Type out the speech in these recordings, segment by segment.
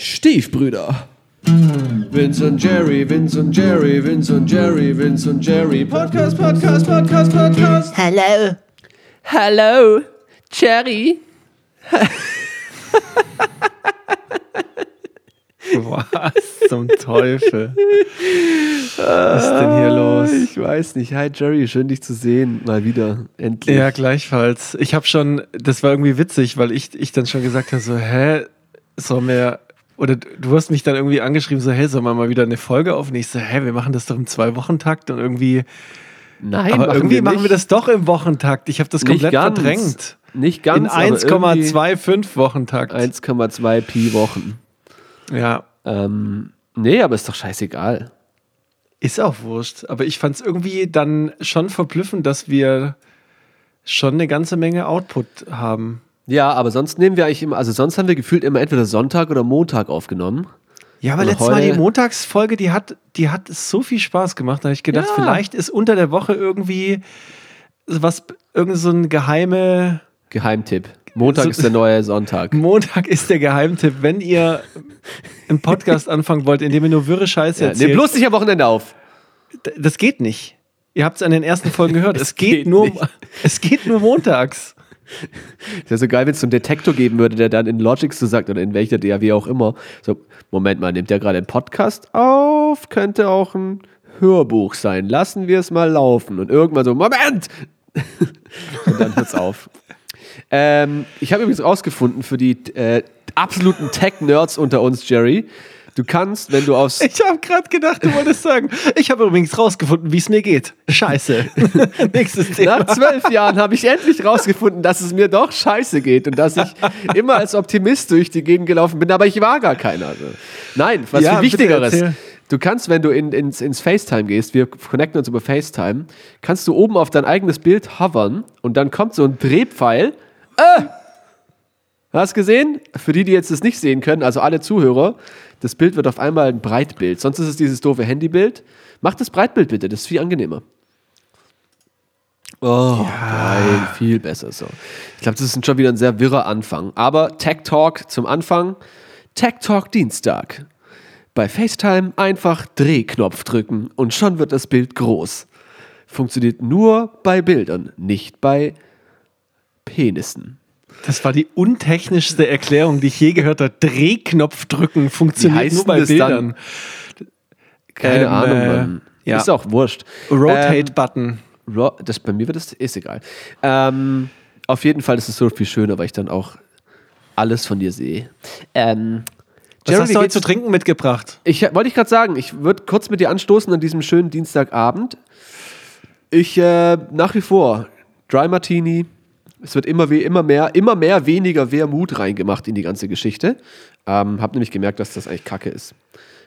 Stiefbrüder. Vince und Jerry, Vince und Jerry, Vince und Jerry, Vince und Jerry. Podcast, Podcast, Podcast, Podcast. Hello. Hallo, Jerry. Was zum Teufel? Was ist denn hier los? Ich weiß nicht. Hi Jerry, schön dich zu sehen. Mal wieder. Endlich. Ja, gleichfalls. Ich habe schon, das war irgendwie witzig, weil ich, ich dann schon gesagt habe, so, hä, soll mir, oder du hast mich dann irgendwie angeschrieben, so, hey, sollen wir mal wieder eine Folge aufnehmen? Ich so, hä, wir machen das doch im Zwei-Wochen-Takt und irgendwie, Nein, aber machen irgendwie wir machen wir das doch im Wochentakt. Ich habe das komplett ganz. verdrängt. Nicht ganz. In aber irgendwie 1,25 Wochentakt. 1,2 Pi Wochen. Ja. Ähm, nee, aber ist doch scheißegal. Ist auch wurscht. Aber ich fand es irgendwie dann schon verblüffend, dass wir schon eine ganze Menge Output haben. Ja, aber sonst nehmen wir eigentlich immer, also sonst haben wir gefühlt immer entweder Sonntag oder Montag aufgenommen. Ja, aber Und letztes Mal die Montagsfolge, die hat, die hat so viel Spaß gemacht. Da habe ich gedacht, Ja. vielleicht ist unter der Woche irgendwie was, irgend so ein geheime. Geheimtipp. Montag So- ist der neue Sonntag. Montag ist der Geheimtipp. Wenn ihr einen Podcast anfangen wollt, in dem ihr nur wirre Scheiße Ja, erzählt, nimm bloß nicht am Wochenende auf. das geht nicht. Ihr habt es an den ersten Folgen gehört. Es, geht, geht nur, nicht. es geht nur montags. Wäre so geil, wenn es so einen Detektor geben würde, der dann in Logic so sagt oder in welcher DAW auch immer. So, Moment mal, nimmt der gerade einen Podcast auf? Könnte auch ein Hörbuch sein. Lassen wir es mal laufen. Und irgendwann so, Moment! Und dann hört's auf. Ähm, ich habe übrigens rausgefunden für die äh, absoluten Tech-Nerds unter uns, Jerry. Du kannst, wenn du aufs Ich habe gerade gedacht, du wolltest sagen. Ich habe übrigens rausgefunden, wie es mir geht. Scheiße. Nächstes Thema. Nach zwölf Jahren habe ich endlich rausgefunden, dass es mir doch scheiße geht und dass ich immer als Optimist durch die Gegend gelaufen bin, aber ich war gar keiner. Also, Nein, was Ja, viel Wichtigeres. Du kannst, wenn du in, ins, ins FaceTime gehst, wir connecten uns über FaceTime, kannst du oben auf dein eigenes Bild hovern und dann kommt so ein Drehpfeil. Äh! Hast gesehen? Für die, die jetzt das nicht sehen können, also alle Zuhörer, das Bild wird auf einmal ein Breitbild. Sonst ist es dieses doofe Handybild. Mach das Breitbild bitte, das ist viel angenehmer. Oh, geil, viel besser so. Ich glaube, das ist schon wieder ein sehr wirrer Anfang. Aber Tech Talk zum Anfang. Tech Talk Dienstag. Bei FaceTime einfach Drehknopf drücken und schon wird das Bild groß. Funktioniert nur bei Bildern, nicht bei Penissen. Das war die untechnischste Erklärung, die ich je gehört habe. Drehknopf drücken funktioniert nur bei Bildern. Keine Ähm, Ahnung, äh, Mann. ja. Ist auch wurscht. Rotate-Button. Ähm, das, bei mir wird das, ist egal. Ähm, auf jeden Fall ist es so viel schöner, weil ich dann auch alles von dir sehe. Ähm, Was Jerry, hast du heute zu trinken mitgebracht? Ich wollte ich gerade sagen, ich würde kurz mit dir anstoßen an diesem schönen Dienstagabend. Ich äh, nach wie vor Dry Martini. Es wird immer, immer mehr, immer mehr weniger Wermut reingemacht in die ganze Geschichte. Ähm, hab nämlich gemerkt, dass das eigentlich Kacke ist.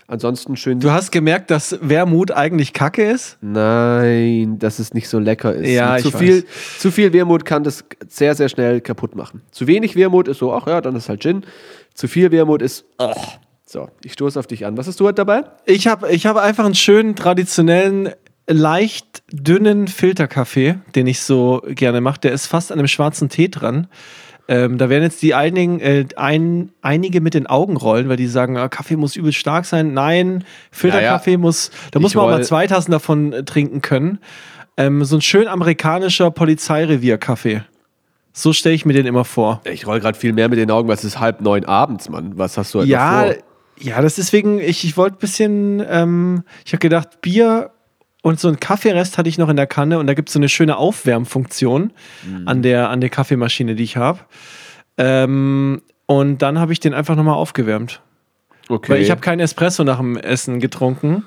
Ansonsten schön. Du hast gemerkt, dass Wermut eigentlich Kacke ist? Nein, dass es nicht so lecker ist. Ja, Mit ich zu viel, zu viel Wermut kann das sehr, sehr schnell kaputt machen. Zu wenig Wermut ist so, ach ja, dann ist halt Gin. Zu viel Wermut ist, ach. So, ich stoße auf dich an. Was hast du heute dabei? Ich habe ich hab einfach einen schönen, traditionellen, leicht dünnen Filterkaffee, den ich so gerne mache. Der ist fast an einem schwarzen Tee dran. Ähm, da werden jetzt die einigen, äh, ein, einige mit den Augen rollen, weil die sagen, ah, Kaffee muss übel stark sein. Nein, Filterkaffee Ja, ja. muss, da muss Ich man auch mal zwei Tassen davon äh, trinken können. Ähm, so ein schön amerikanischer Polizeirevier-Kaffee. So stelle ich mir den immer vor. Ich roll gerade viel mehr mit den Augen, weil es ist halb neun abends, Mann. Was hast du heute Ja, vor? ja, das ist deswegen, ich, ich wollte ein bisschen, ähm, ich habe gedacht, Bier und so ein Kaffeerest hatte ich noch in der Kanne und da gibt es so eine schöne Aufwärmfunktion Mhm. an, der, an der Kaffeemaschine, die ich habe. Ähm, und dann habe ich den einfach nochmal aufgewärmt. Okay. Weil ich habe keinen Espresso nach dem Essen getrunken.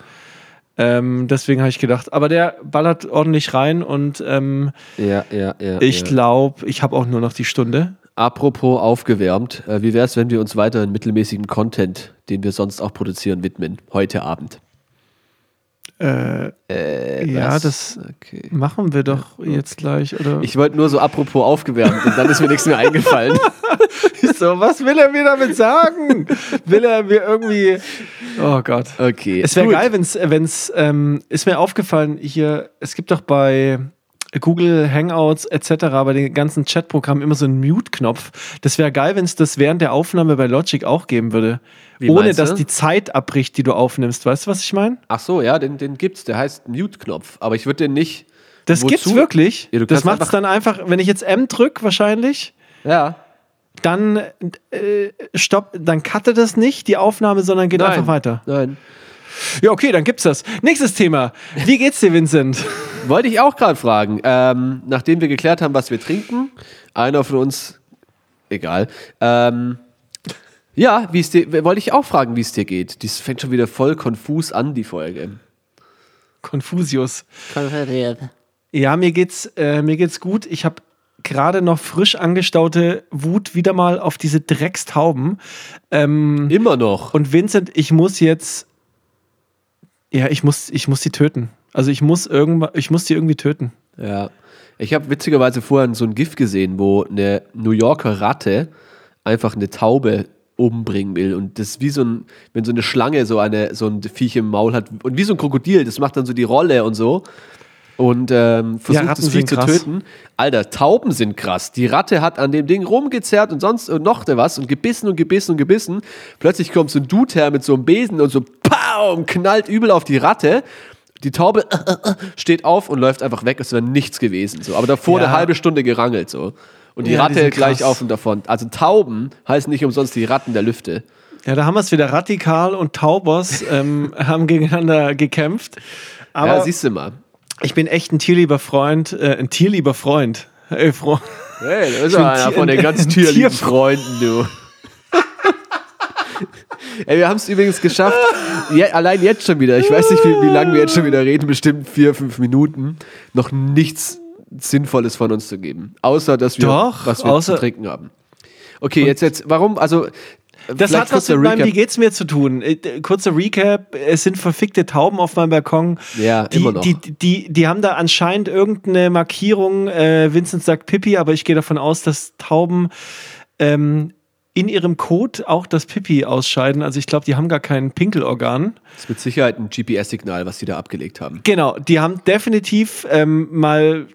Ähm, deswegen habe ich gedacht, aber der ballert ordentlich rein und ähm, ja, ja, ja. ich glaube, ich habe auch nur noch die Stunde. Apropos aufgewärmt, äh, wie wäre es, wenn wir uns weiter in mittelmäßigem Content, den wir sonst auch produzieren, widmen? Heute Abend. Äh, ja, was? das Okay. machen wir doch jetzt gleich, oder? Ich wollte nur so apropos aufgewärmt und dann ist mir nichts mehr eingefallen. so, was will er mir damit sagen? will er mir irgendwie. Oh Gott. Okay. Es wäre geil, wenn es, wenn's, ähm, ist mir aufgefallen, hier, es gibt doch bei Google Hangouts etc., bei den ganzen Chatprogrammen immer so einen Mute-Knopf. Das wäre geil, wenn es das während der Aufnahme bei Logic auch geben würde. Wie Ohne dass die Zeit abbricht, die du aufnimmst. Weißt du, was ich meine? Ach so, ja, den, den gibt's. Der heißt Mute-Knopf. Aber ich würde den nicht. Das Wozu? gibt's wirklich. Ja, das macht es einfach- dann einfach, wenn ich jetzt M drücke, wahrscheinlich, Ja. dann äh, stopp, dann cuttet das nicht, die Aufnahme, sondern geht einfach weiter. Nein. Ja, okay, dann gibt's das. Nächstes Thema. Wie geht's dir, Vincent? Wollte ich auch gerade fragen. Ähm, nachdem wir geklärt haben, was wir trinken, einer von uns, egal. Ähm, ja, wie es dir, wollte ich auch fragen, wie es dir geht. Dies fängt schon wieder voll konfus an, die Folge. Confusius. Ja, mir geht's, äh, mir geht's gut. Ich habe gerade noch frisch angestaute Wut wieder mal auf diese Dreckstauben. Ähm, Immer noch. und Vincent, ich muss jetzt, ja, ich muss, ich muss sie töten. Also ich muss irgendwann, ich muss die irgendwie töten. Ja. Ich habe witzigerweise vorhin so ein GIF gesehen, wo eine New Yorker Ratte einfach eine Taube umbringen will. Und das ist wie so ein, wenn so eine Schlange so, eine, so ein Viech im Maul hat. Und wie so ein Krokodil, das macht dann so die Rolle und so. Und ähm, versucht Ratten das Viech zu töten. Alter, Tauben sind krass. Die Ratte hat an dem Ding rumgezerrt und sonst und noch was und gebissen und gebissen und gebissen. Plötzlich kommt so ein Dude her mit so einem Besen und so und knallt übel auf die Ratte. Die Taube steht auf und läuft einfach weg, als wäre nichts gewesen. So. Aber davor Ja. eine halbe Stunde gerangelt. So. Und die Ja, die Ratte sind gleich auf und davon. Also Tauben heißen nicht umsonst die Ratten der Lüfte. Ja, da haben wir es wieder. Radikal und Taubers ähm, haben gegeneinander gekämpft. Aber ja, siehst du mal. ich bin echt ein tierlieber Freund, äh, ein tierlieber Freund. Ey, Fro Hey, da ist bin einer von den ganz ein tierlieben. Freunden, du. Ey, wir haben es übrigens geschafft. Je, allein jetzt schon wieder. Ich weiß nicht, wie, wie lange wir jetzt schon wieder reden. Bestimmt vier, fünf Minuten. Noch nichts Sinnvolles von uns zu geben. Außer, dass wir Doch, was wir außer- zu trinken haben. Okay, jetzt, jetzt, warum? Also, Das vielleicht hat was mit meinem. Wie geht's mir zu tun. Äh, Kurzer Recap, es sind verfickte Tauben auf meinem Balkon. Ja, die, immer noch. Die, die, die haben da anscheinend irgendeine Markierung. Äh, Vincent sagt Pipi, aber ich gehe davon aus, dass Tauben ähm, in ihrem Kot auch das Pipi ausscheiden. Also ich glaube, die haben gar kein Pinkelorgan. Das ist mit Sicherheit ein GPS-Signal, was die da abgelegt haben. Genau, die haben definitiv ähm, mal,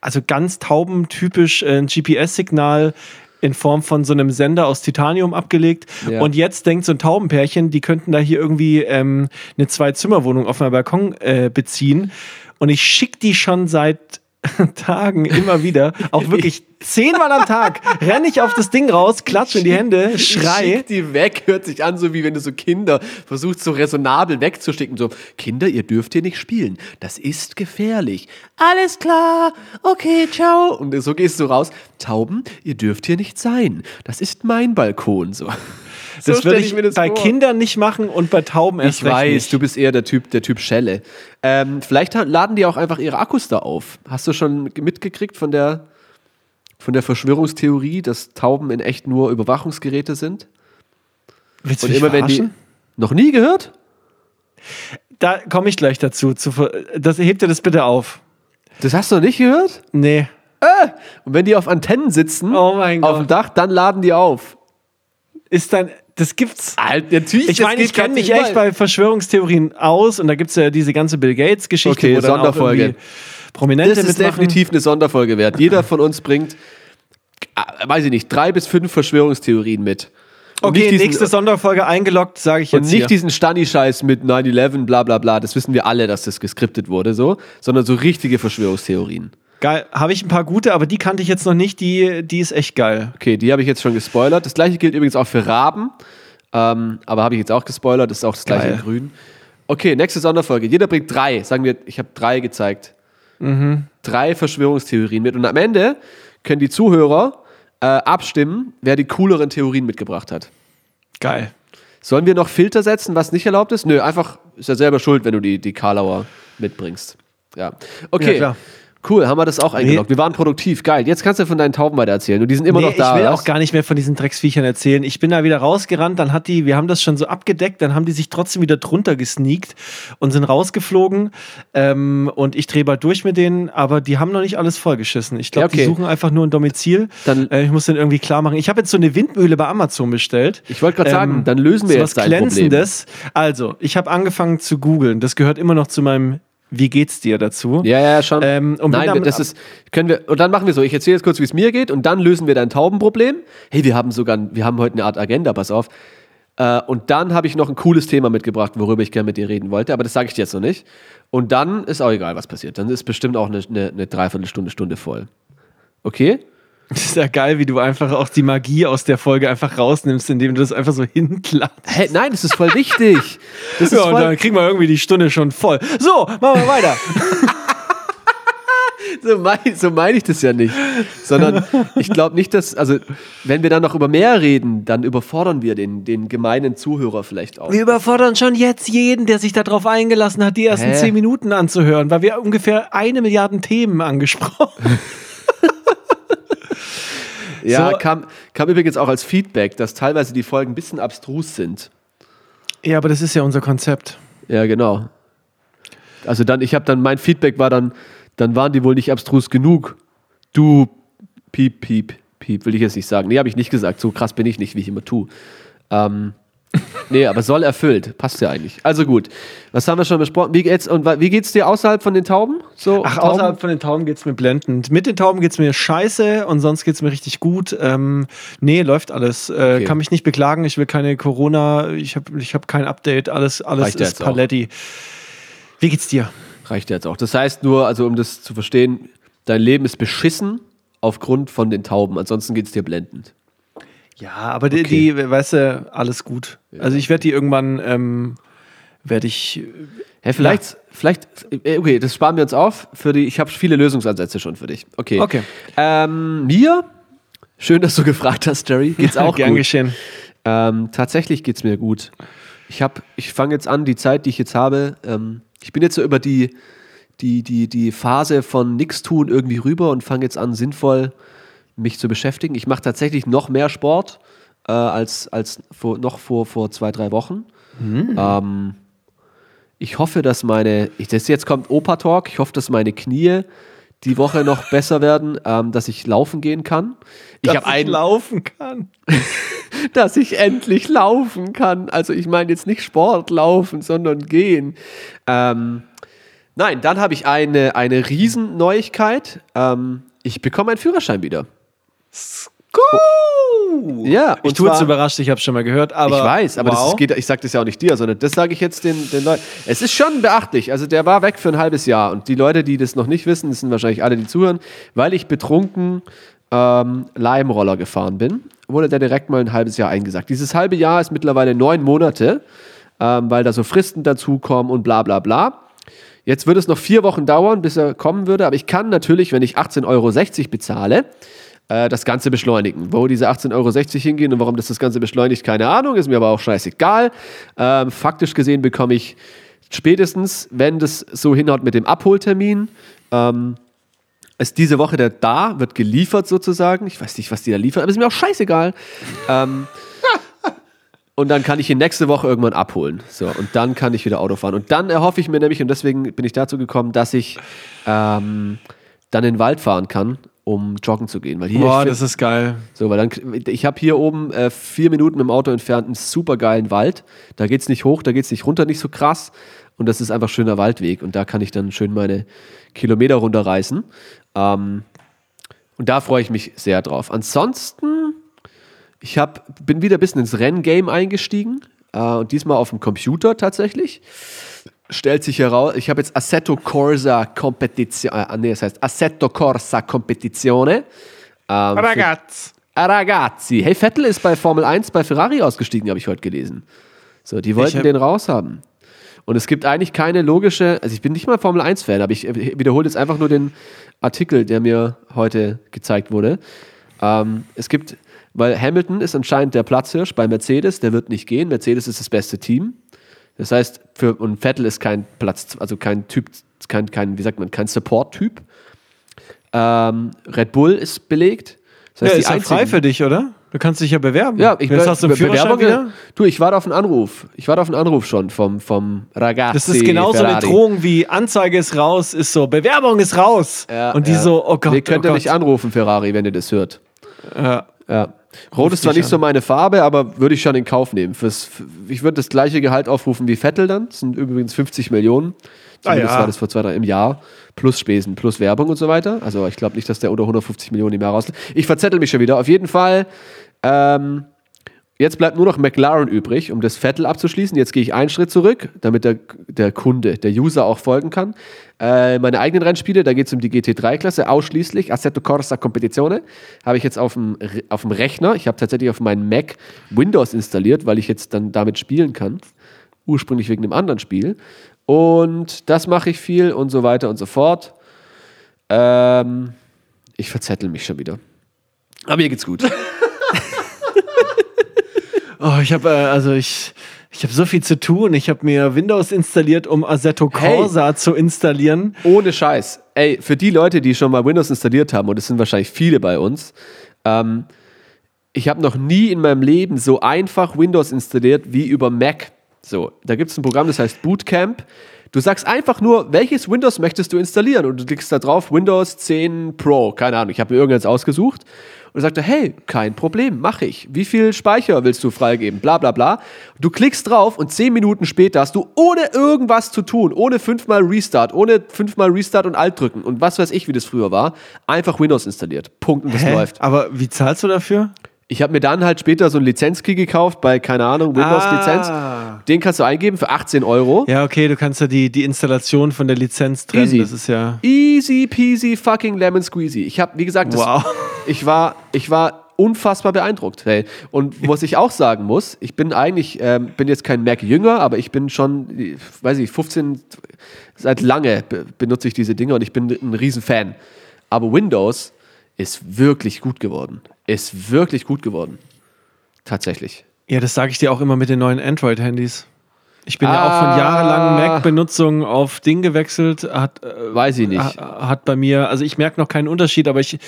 also ganz taubentypisch äh, ein GPS-Signal in Form von so einem Sender aus Titanium abgelegt. Ja. Und jetzt denkt so ein Taubenpärchen, die könnten da hier irgendwie ähm, eine Zwei-Zimmer-Wohnung auf meinem Balkon äh, beziehen. Und ich schicke die schon seit Tagen immer wieder, auch wirklich zehnmal am Tag, renne ich auf das Ding raus, klatsche in die Hände, schrei. Schick die weg, hört sich an, so wie wenn du so Kinder versuchst, so resonabel wegzuschicken. So, Kinder, ihr dürft hier nicht spielen. Das ist gefährlich. Alles klar. Okay, ciao. Und so gehst du raus. Tauben, ihr dürft hier nicht sein. Das ist mein Balkon. So. Das stell würde ich mir das bei vor. Kindern nicht machen und bei Tauben erst Ich weiß, nicht. du bist eher der Typ, der Typ Schelle. Ähm, vielleicht laden die auch einfach ihre Akkus da auf. Hast du schon mitgekriegt von der, von der Verschwörungstheorie, dass Tauben in echt nur Überwachungsgeräte sind? Willst du Und immer wenn die. Noch nie gehört? Da komme ich gleich dazu. Zu, das hebt dir das bitte auf. Das hast du noch nicht gehört? Nee. Und wenn die auf Antennen sitzen, Oh auf dem. Dach, dann laden die auf. Ist dann, das gibt's. Alter, natürlich. Ich meine, ich kenne mich überall. echt bei Verschwörungstheorien aus und da gibt es ja diese ganze Bill Gates-Geschichte. Okay, Sonderfolge. Prominente Das ist mitmachen. definitiv eine Sonderfolge wert. Jeder von uns bringt, äh, weiß ich nicht, drei bis fünf Verschwörungstheorien mit. Und Okay, diesen- nächste Sonderfolge eingeloggt, sage ich Und jetzt nicht hier. diesen Stani-Scheiß mit 9-11, bla bla bla, das wissen wir alle, dass das geskriptet wurde, so, sondern so richtige Verschwörungstheorien. Geil, habe ich ein paar gute, aber die kannte ich jetzt noch nicht. Die, die ist echt geil. Okay, die habe ich jetzt schon gespoilert. Das gleiche gilt übrigens auch für Raben, ähm, aber habe ich jetzt auch gespoilert, das ist auch das gleiche Geil. in grün. Okay, nächste Sonderfolge. Jeder bringt drei, sagen wir, ich habe drei gezeigt. Mhm. Drei Verschwörungstheorien mit. Und am Ende können die Zuhörer äh, abstimmen, wer die cooleren Theorien mitgebracht hat. Geil. Sollen wir noch Filter setzen, was nicht erlaubt ist? Nö, einfach ist ja selber schuld, wenn du die, die Karlauer mitbringst. Ja. Okay. Ja, klar. Cool, haben wir das auch eingeloggt. Wir waren produktiv, geil. Jetzt kannst du von deinen Tauben weiter erzählen. Und die sind immer nee, noch da. ich will oder auch was? gar nicht mehr von diesen Drecksviechern erzählen. Ich bin da wieder rausgerannt, dann hat die, wir haben das schon so abgedeckt, dann haben die sich trotzdem wieder drunter gesneakt und sind rausgeflogen. Ähm, und ich drehe bald durch mit denen, aber die haben noch nicht alles vollgeschissen. Ich glaube, Ja, okay. die suchen einfach nur ein Domizil. Dann- äh, ich muss den irgendwie klar machen. Ich habe jetzt so eine Windmühle bei Amazon bestellt. Ich wollte gerade sagen, dann lösen wir so jetzt was dein Problem. Glänzendes. Also, ich habe angefangen zu googeln. Das gehört immer noch zu meinem wie geht's dir dazu? Ja, ja, schon. Ähm, und Nein, dann- das ist, können wir, und dann machen wir so, ich erzähle jetzt kurz, wie es mir geht und dann lösen wir dein Taubenproblem. Hey, wir haben sogar, wir haben heute eine Art Agenda, pass auf. Äh, und dann habe ich noch ein cooles Thema mitgebracht, worüber ich gerne mit dir reden wollte, aber das sage ich dir jetzt noch nicht. Und dann ist auch egal, was passiert. Dann ist bestimmt auch eine, eine, eine Dreiviertelstunde, Stunde voll. Okay? Das ist ja geil, wie du einfach auch die Magie aus der Folge einfach rausnimmst, indem du das einfach so hinklappst. Hä, nein, das ist voll wichtig. Das Ja, und voll, dann kriegen wir irgendwie die Stunde schon voll. So, machen wir weiter. so meine so mein ich das ja nicht. Sondern ich glaube nicht, dass, also, wenn wir dann noch über mehr reden, dann überfordern wir den, den gemeinen Zuhörer vielleicht auch. Wir überfordern schon jetzt jeden, der sich darauf eingelassen hat, die ersten Hä? zehn Minuten anzuhören, weil wir ungefähr eine Milliarde Themen angesprochen Ja, So- kam, kam übrigens auch als Feedback, dass teilweise die Folgen ein bisschen abstrus sind. Ja, aber das ist ja unser Konzept. Ja, genau. Also dann, ich habe dann, mein Feedback war dann, dann waren die wohl nicht abstrus genug. Du, piep, piep, piep, will ich jetzt nicht sagen. Nee, habe ich nicht gesagt. So krass bin ich nicht, wie ich immer tue. Ähm, nee, aber soll erfüllt. Passt ja eigentlich. Also gut. Was haben wir schon besprochen? Wie geht's, und wie geht's dir außerhalb von den Tauben? So, Ach, Tauben? außerhalb von den Tauben geht's mir blendend. Mit den Tauben geht's mir scheiße und sonst geht's mir richtig gut. Ähm, nee, läuft alles. Äh, Okay. Kann mich nicht beklagen. Ich will keine Corona. Ich habe ich hab kein Update. Alles, alles Reicht ist jetzt auch. Paletti. Wie geht's dir? Reicht jetzt auch. Das heißt nur, also um das zu verstehen, dein Leben ist beschissen aufgrund von den Tauben. Ansonsten geht's dir blendend. Ja, aber die, Okay. die weißt du, alles gut. Also ich werde die irgendwann, ähm, werde ich. Hä, vielleicht, vielleicht, äh, okay, das sparen wir uns auf. Für die, ich habe viele Lösungsansätze schon für dich. Okay. Okay. Ähm, mir, schön, dass du gefragt hast, Jerry, geht's auch Gern gut. geschehen. Ähm, tatsächlich geht's mir gut. Ich habe, ich fange jetzt an, die Zeit, die ich jetzt habe, ähm, ich bin jetzt so über die, die, die, die Phase von nix tun irgendwie rüber und fange jetzt an, sinnvoll mich zu beschäftigen. Ich mache tatsächlich noch mehr Sport äh, als, als vor, noch vor, vor zwei, drei Wochen. Ähm, ich hoffe, dass meine, ich, das jetzt kommt Opa-Talk, ich hoffe, dass meine Knie die Woche noch besser werden, ähm, dass ich laufen gehen kann. Ich Dass habe einen, laufen kann. dass ich endlich laufen kann. Also ich meine jetzt nicht Sport laufen, sondern gehen. Ähm, nein, dann habe ich eine, eine Riesenneuigkeit. Ähm, ich bekomme einen Führerschein wieder. Ja, Ich tue zwar- überrascht, ich habe schon mal gehört, aber. ich weiß, aber das wow. ist, geht, ich sage das ja auch nicht dir, sondern das sage ich jetzt den, den Leuten. Es ist schon beachtlich. Also der war weg für ein halbes Jahr. Und die Leute, die das noch nicht wissen, das sind wahrscheinlich alle, die zuhören, weil ich betrunken ähm, Leimroller gefahren bin, wurde der direkt mal ein halbes Jahr eingesagt. Dieses halbe Jahr ist mittlerweile neun Monate, ähm, weil da so Fristen dazukommen und bla bla bla. Jetzt würde es noch vier Wochen dauern, bis er kommen würde, aber ich kann natürlich, wenn ich 18,60 Euro bezahle, äh, das Ganze beschleunigen. Wo diese 18,60 Euro hingehen und warum das das Ganze beschleunigt, keine Ahnung, ist mir aber auch scheißegal. Ähm, faktisch gesehen bekomme ich spätestens, wenn das so hinhaut mit dem Abholtermin, ähm, ist diese Woche der da, wird geliefert sozusagen. Ich weiß nicht, was die da liefern, aber ist mir auch scheißegal. ähm, und dann kann ich ihn nächste Woche irgendwann abholen. So, und dann kann ich wieder Auto fahren. Und dann erhoffe ich mir nämlich, und deswegen bin ich dazu gekommen, dass ich ähm, dann in den Wald fahren kann, um joggen zu gehen. Weil hier, Boah, das ist geil. so, weil dann, ich habe hier oben äh, vier Minuten mit dem Auto entfernt einen super geilen Wald. Da geht es nicht hoch, da geht es nicht runter, nicht so krass. Und das ist einfach ein schöner Waldweg. Und da kann ich dann schön meine Kilometer runterreißen. Ähm, und da freue ich mich sehr drauf. Ansonsten, ich hab, bin wieder ein bisschen ins Renngame eingestiegen. Äh, und diesmal auf dem Computer tatsächlich. Stellt sich heraus, ich habe jetzt Assetto Corsa Competizione, äh, nee, das heißt Assetto Corsa Competizione. Ähm, für- Ragazz. Ah, Ragazzi. Hey, Vettel ist bei Formel 1 bei Ferrari ausgestiegen, habe ich heute gelesen. So, die wollten hab- den raushaben. Und es gibt eigentlich keine logische, also ich bin nicht mal Formel 1-Fan, aber ich äh, wiederhole jetzt einfach nur den Artikel, der mir heute gezeigt wurde. Ähm, es gibt, weil Hamilton ist anscheinend der Platzhirsch bei Mercedes, der wird nicht gehen. Mercedes ist das beste Team. Das heißt, für, und Vettel ist kein Platz, also kein Typ, kein, kein wie sagt man, kein Support-Typ. Ähm, Red Bull ist belegt. Das Ja, heißt, ist ja frei einzigen- für dich, oder? Du kannst dich ja bewerben. ja, ich Jetzt hast du einen Be- Führerschein wieder. Du, ich warte auf einen Anruf. Ich warte auf einen Anruf schon vom, vom Ragazzi. Das ist genauso eine Ferrari. Drohung wie Anzeige ist raus, ist so, Bewerbung ist raus. Ja, und die ja. so, oh Gott, Ihr könnt oh ihr Gott. mich anrufen, Ferrari, wenn ihr das hört. Ja. Ja. Rot ist zwar nicht so an. meine Farbe, aber würde ich schon in Kauf nehmen. Fürs, ich würde das gleiche Gehalt aufrufen wie Vettel dann. Das sind übrigens 50 Millionen. Zumindest Ah, ja. war das vor zwei, drei im Jahr. Plus Spesen, plus Werbung und so weiter. Also ich glaube nicht, dass der unter 150 Millionen im Jahr raus. Ich verzettel mich schon wieder. Auf jeden Fall. Ähm, jetzt bleibt nur noch McLaren übrig, um das Vettel abzuschließen. Jetzt gehe ich einen Schritt zurück, damit der, der Kunde, der User auch folgen kann. Äh, meine eigenen Rennspiele, da geht es um die GT3-Klasse ausschließlich. Assetto Corsa Competizione habe ich jetzt auf dem, Rechner. Ich habe tatsächlich auf meinen Mac Windows installiert, weil ich jetzt dann damit spielen kann. Ursprünglich wegen einem anderen Spiel. Und das mache ich viel und so weiter und so fort. Ähm, ich verzettel mich schon wieder. Aber mir geht's gut. Oh, ich habe äh, also ich ich habe so viel zu tun. Ich habe mir Windows installiert, um Assetto Hey. Corsa zu installieren. Ohne Scheiß. Ey, für die Leute, die schon mal Windows installiert haben, und es sind wahrscheinlich viele bei uns, ähm, ich habe noch nie in meinem Leben so einfach Windows installiert wie über Mac. So, da gibt es ein Programm, das heißt Bootcamp. Du sagst einfach nur, welches Windows möchtest du installieren? Und du klickst da drauf, Windows 10 Pro, keine Ahnung, ich habe mir irgendwas ausgesucht. Und er sagte, hey, kein Problem, mache ich. Wie viel Speicher willst du freigeben? Bla bla bla. Du klickst drauf und zehn Minuten später hast du ohne irgendwas zu tun, ohne fünfmal Restart, ohne fünfmal Restart und Alt drücken und was weiß ich, wie das früher war, einfach Windows installiert. Punkt und das Hä? läuft. Aber wie zahlst du dafür? Ich habe mir dann halt später so einen Lizenzkey gekauft bei, keine Ahnung, Windows-Lizenz. Ah. Den kannst du eingeben für 18 Euro. Ja, okay, du kannst ja die, die Installation von der Lizenz trennen. Easy. Das ist ja. Easy peasy fucking lemon squeezy. Ich habe, wie gesagt, das, Wow. ich war, ich war unfassbar beeindruckt. Hey. Und was ich auch sagen muss, ich bin eigentlich, ähm, bin jetzt kein Mac-Jünger, aber ich bin schon, weiß ich, 15, seit lange be benutze ich diese Dinge und ich bin ein Riesenfan. Aber Windows ist wirklich gut geworden. Ist wirklich gut geworden. Tatsächlich. Ja, das sage ich dir auch immer mit den neuen Android-Handys. Ich bin ja auch von Ah. jahrelangen Mac-Benutzung auf Ding gewechselt. Hat, äh, Weiß ich nicht. ha- hat bei mir, also ich merke noch keinen Unterschied, aber ich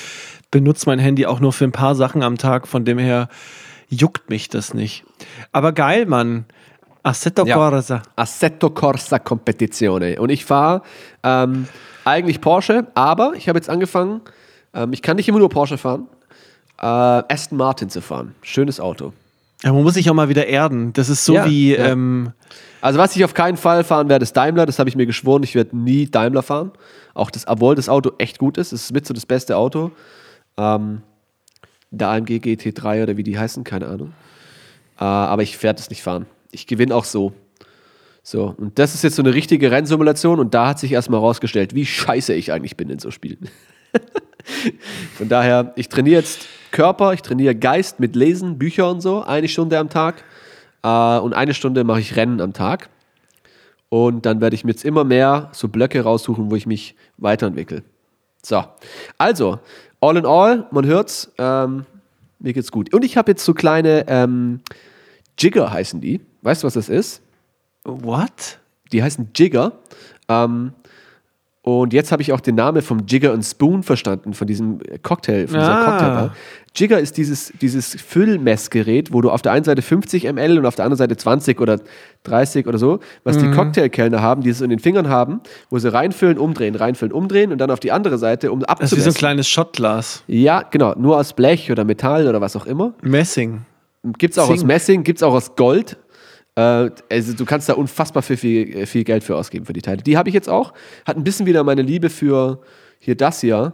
benutze mein Handy auch nur für ein paar Sachen am Tag. Von dem her juckt mich das nicht. Aber geil, Mann. Assetto Ja. Corsa. Assetto Corsa Competizione. Und ich fahre ähm, eigentlich Porsche, aber ich habe jetzt angefangen, ähm, ich kann nicht immer nur Porsche fahren, äh, Aston Martin zu fahren. Schönes Auto. Ja, man muss sich auch mal wieder erden. Das ist so Ja, wie, ja. ähm, Also was ich auf keinen Fall fahren werde, ist Daimler. Das habe ich mir geschworen. Ich werde nie Daimler fahren. Auch das, obwohl das Auto echt gut ist. Es ist mit so das beste Auto. Ähm, der AMG GT3 oder wie die heißen, keine Ahnung. Äh, aber ich werde es nicht fahren. Ich gewinne auch so. So, und das ist jetzt so eine richtige Rennsimulation und da hat sich erstmal rausgestellt, wie scheiße ich eigentlich bin in so Spielen. Von daher, ich trainiere jetzt Körper, ich trainiere Geist mit Lesen, Bücher und so, eine Stunde am Tag. Äh, und eine Stunde mache ich Rennen am Tag. Und dann werde ich mir jetzt immer mehr so Blöcke raussuchen, wo ich mich weiterentwickle. So, also, all in all, man hört's, ähm, mir geht's gut. Und ich habe jetzt so kleine ähm, Jigger heißen die. Weißt du, was das ist? what? Die heißen Jigger. Ähm, und jetzt habe ich auch den Namen vom Jigger and Spoon verstanden, von diesem Cocktail, von dieser Ah. Cocktailbar. Jigger ist dieses, dieses Füllmessgerät, wo du auf der einen Seite 50 ml und auf der anderen Seite 20 oder 30 oder so, was die Cocktailkellner haben, die es in den Fingern haben, wo sie reinfüllen, umdrehen, reinfüllen, umdrehen und dann auf die andere Seite, um Das ist wie abzumessen. so ein kleines Shotglas. ja, genau, nur aus Blech oder Metall oder was auch immer. Messing. Gibt es auch aus Zink. Messing, gibt es auch aus Gold. Äh, also du kannst da unfassbar viel, viel, viel Geld für ausgeben für die Teile. Die habe ich jetzt auch. Hat ein bisschen wieder meine Liebe für hier das hier,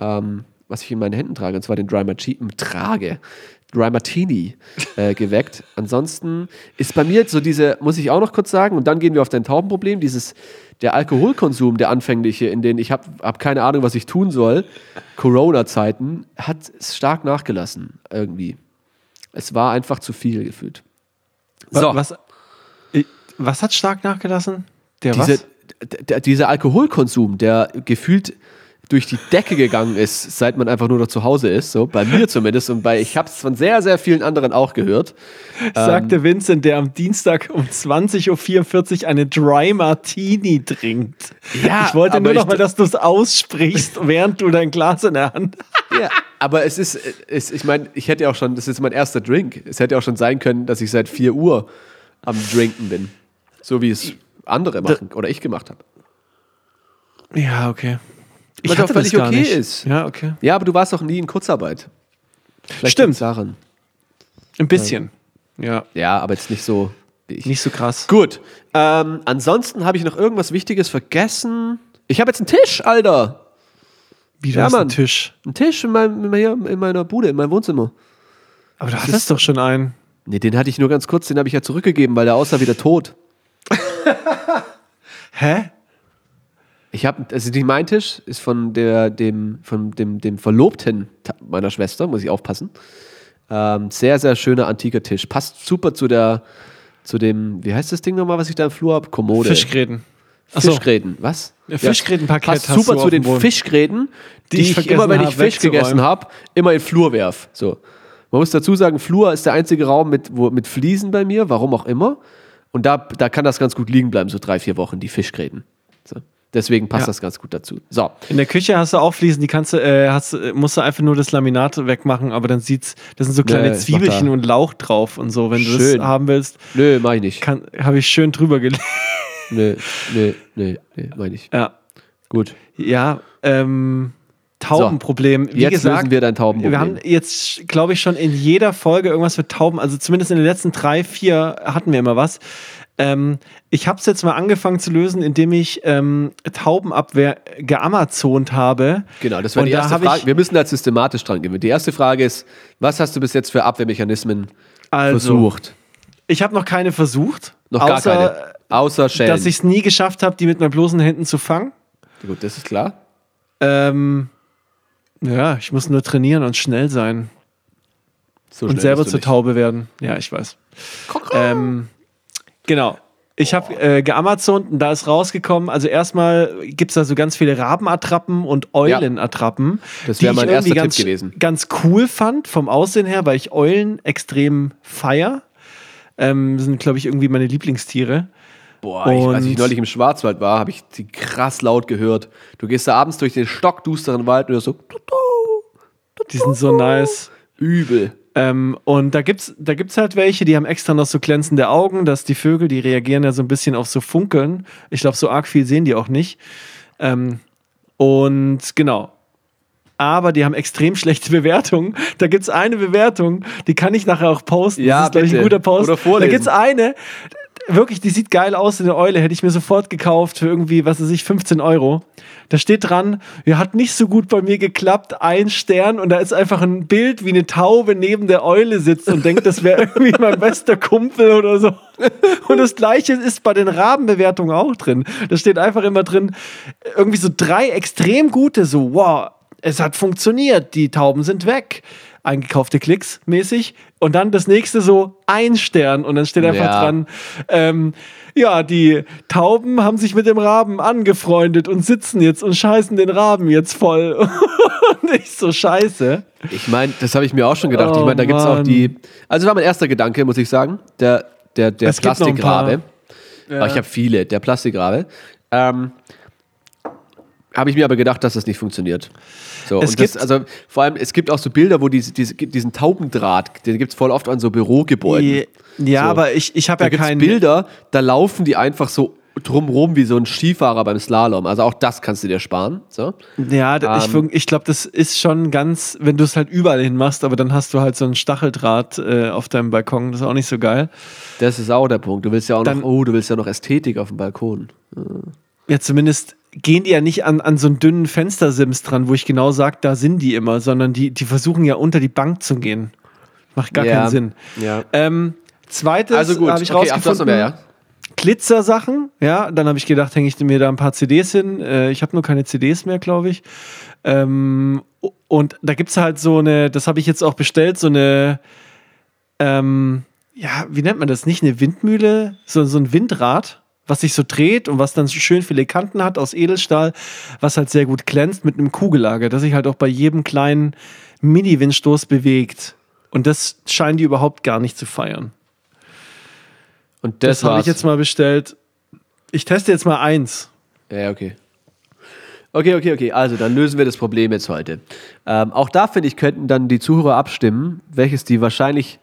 ähm, was ich in meinen Händen trage, und zwar den Dry Martini, trage. Dry Martini äh, geweckt. Ansonsten ist bei mir jetzt so diese, muss ich auch noch kurz sagen, und dann gehen wir auf dein Taubenproblem, dieses, der Alkoholkonsum, der anfängliche, in den ich habe hab keine Ahnung, was ich tun soll, Corona-Zeiten, hat stark nachgelassen irgendwie. Es war einfach zu viel gefühlt. Wa- Was, was hat stark nachgelassen? Der Diese, was? dieser Alkoholkonsum, der gefühlt durch die Decke gegangen ist, seit man einfach nur noch zu Hause ist, so bei mir zumindest und bei ich habe es von sehr sehr vielen anderen auch gehört. Sagte Vincent, der am Dienstag um 20.44 Uhr eine Dry Martini trinkt. Ja, ich wollte nur noch mal, dass du es aussprichst, während du dein Glas in der Hand hast. Ja, aber es ist, es, ich meine, ich hätte ja auch schon, das ist mein erster Drink. Es hätte auch schon sein können, dass ich seit 4 Uhr am Drinken bin, so wie es andere machen oder ich gemacht habe. Ja, okay. Was auch völlig okay ist. Ja, okay. Ja, aber du warst doch nie in Kurzarbeit. Vielleicht Stimmt. daran. Ein bisschen. Ja, Ja, aber jetzt nicht so ich. nicht so krass. Gut. Ähm, ansonsten habe ich noch irgendwas Wichtiges vergessen. Ich habe jetzt einen Tisch, Alter. Wie du Ja, hast einen. Tisch. Einen Tisch in, meinem, in meiner Bude, in meinem Wohnzimmer. Aber du hattest doch schon einen. Nee, den hatte ich nur ganz kurz, den habe ich ja zurückgegeben, weil der aussah wieder tot. Hä? Ich habe, also nicht mein Tisch, ist von der, dem, von dem, dem Verlobten meiner Schwester, muss ich aufpassen. Ähm, sehr, sehr schöner antiker Tisch. Passt super zu der, zu dem, wie heißt das Ding nochmal, was ich da im Flur habe? Kommode. Fischgräten. Achso. Fischgräten, was? Ja, Fischgrätenparkett Passt hast super du zu den. Fischgräten, die, Die ich ich, immer, wenn ich Fisch gegessen habe, immer in den Flur werf. So. Man muss dazu sagen, Flur ist der einzige Raum mit, wo, mit Fliesen bei mir, warum auch immer. Und da, da kann das ganz gut liegen bleiben, so drei, vier Wochen, die Fischgräten. So. Deswegen passt Ja. das ganz gut dazu. So. In der Küche hast du auch Fliesen, die kannst du, äh, hast, musst du einfach nur das Laminat wegmachen, aber dann sieht's, das sind so kleine mach Zwiebelchen und Lauch drauf und so. Wenn du Schön. das haben willst, Nö, mach ich nicht. habe ich schön drüber gelegt. Nö, nö, nö, nö, mach ich. Ja. Gut. Ja, ähm, Taubenproblem. Wie Jetzt gesagt, lösen wir dein Taubenproblem. Wir haben jetzt, glaube ich, schon in jeder Folge irgendwas für Tauben. Also zumindest in den letzten drei, vier hatten wir immer was. Ähm, ich habe es jetzt mal angefangen zu lösen, indem ich ähm, Taubenabwehr geamazont habe. Genau, das war Und die erste ich- Frage. Wir müssen da systematisch dran gehen. Die erste Frage ist, was hast du bis jetzt für Abwehrmechanismen Also, versucht? Ich habe noch keine versucht. Noch gar außer, keine. Außer Schellen. Dass ich es nie geschafft habe, die mit meinen bloßen Händen zu fangen. Gut, das ist klar. Ähm, ja, ich muss nur trainieren und schnell sein. So und schnell selber bist du zur nicht. Taube werden. Ja, ich weiß. Ähm, genau. Ich habe äh, geamazont und da ist rausgekommen, also erstmal gibt es da so ganz viele Rabenattrappen und Eulenattrappen. Das die wär ich mein irgendwie erster Tipp ganz, gewesen. Ganz cool fand vom Aussehen her, weil ich Eulen extrem feier. Ähm, sind, glaube ich, irgendwie meine Lieblingstiere. Boah, ich, als ich neulich im Schwarzwald war, habe ich die krass laut gehört. Du gehst da abends durch den stockdusteren Wald und hörst so Die sind so nice. übel. Ähm, und da gibt's, da gibt's halt welche, die haben extra noch so glänzende Augen, dass die Vögel, die reagieren ja so ein bisschen auf so Funkeln. Ich glaube, so arg viel sehen die auch nicht. Ähm, und genau. Aber die haben extrem schlechte Bewertungen. Da gibt's eine Bewertung, die kann ich nachher auch posten. Ja, das ist, glaub ich, ein guter Post. Oder vorlesen. Da gibt's eine, wirklich, die sieht geil aus, eine Eule, hätte ich mir sofort gekauft für irgendwie, was weiß ich, 15 Euro. Da steht dran, ja, hat nicht so gut bei mir geklappt, ein Stern und da ist einfach ein Bild, wie eine Taube neben der Eule sitzt und denkt, das wäre irgendwie mein bester Kumpel oder so. Und das gleiche ist bei den Rabenbewertungen auch drin. Da steht einfach immer drin, irgendwie so drei extrem gute, so, wow, es hat funktioniert, die Tauben sind weg. Eingekaufte Klicks mäßig. Und dann das nächste so ein Stern. Und dann steht einfach Ja. dran, ähm, ja, die Tauben haben sich mit dem Raben angefreundet und sitzen jetzt und scheißen den Raben jetzt voll. und ich so scheiße. Ich meine, das habe ich mir auch schon gedacht. Oh, ich meine, da gibt es auch die. Also war mein erster Gedanke, muss ich sagen. Der, der, der Es. Plastikrabe. Aber ich habe viele. Der Plastikrabe. Ähm, habe ich mir aber gedacht, dass das nicht funktioniert. So, Es und das, gibt- also vor allem, es gibt auch so Bilder, wo diese, diese, diesen Taubendraht, den gibt es voll oft an so Bürogebäuden. Ja, So. aber ich, ich habe ja gibt es keinen. Bilder, da laufen die einfach so drumrum wie so ein Skifahrer beim Slalom. Also auch das kannst du dir sparen. So. Ja, d- ich, Ähm, ich glaube, das ist schon ganz, wenn du es halt überall hin machst, aber dann hast du halt so einen Stacheldraht äh, auf deinem Balkon, das ist auch nicht so geil. Das ist auch der Punkt. Du willst ja auch Dann- noch, oh, du willst ja noch Ästhetik auf dem Balkon. Ja, zumindest gehen die ja nicht an, an so einen dünnen Fenstersims dran, wo ich genau sage, da sind die immer, sondern die, die versuchen ja unter die Bank zu gehen. Macht gar Ja, keinen Sinn. Ja. Ähm, zweites Also gut, habe ich okay, ach, hast noch rausgefunden. mehr, ja? Glitzer-Sachen, ja, dann habe ich gedacht, hänge ich mir da ein paar CDs hin. Äh, ich habe nur keine CDs mehr, glaube ich. Ähm, und da gibt es halt so eine, das habe ich jetzt auch bestellt, so eine, ähm, ja, wie nennt man das? Nicht eine Windmühle, sondern so ein Windrad, was sich so dreht und was dann so schön viele Kanten hat aus Edelstahl, was halt sehr gut glänzt mit einem Kugellager, das sich halt auch bei jedem kleinen Mini-Windstoß bewegt. Und das scheinen die überhaupt gar nicht zu feiern. Und Das, das, habe ich jetzt mal bestellt. Ich teste jetzt mal eins. Ja, okay. Okay, okay, okay. Also, dann lösen wir das Problem jetzt heute. Ähm, auch da, finde ich, könnten dann die Zuhörer abstimmen, welches die wahrscheinlich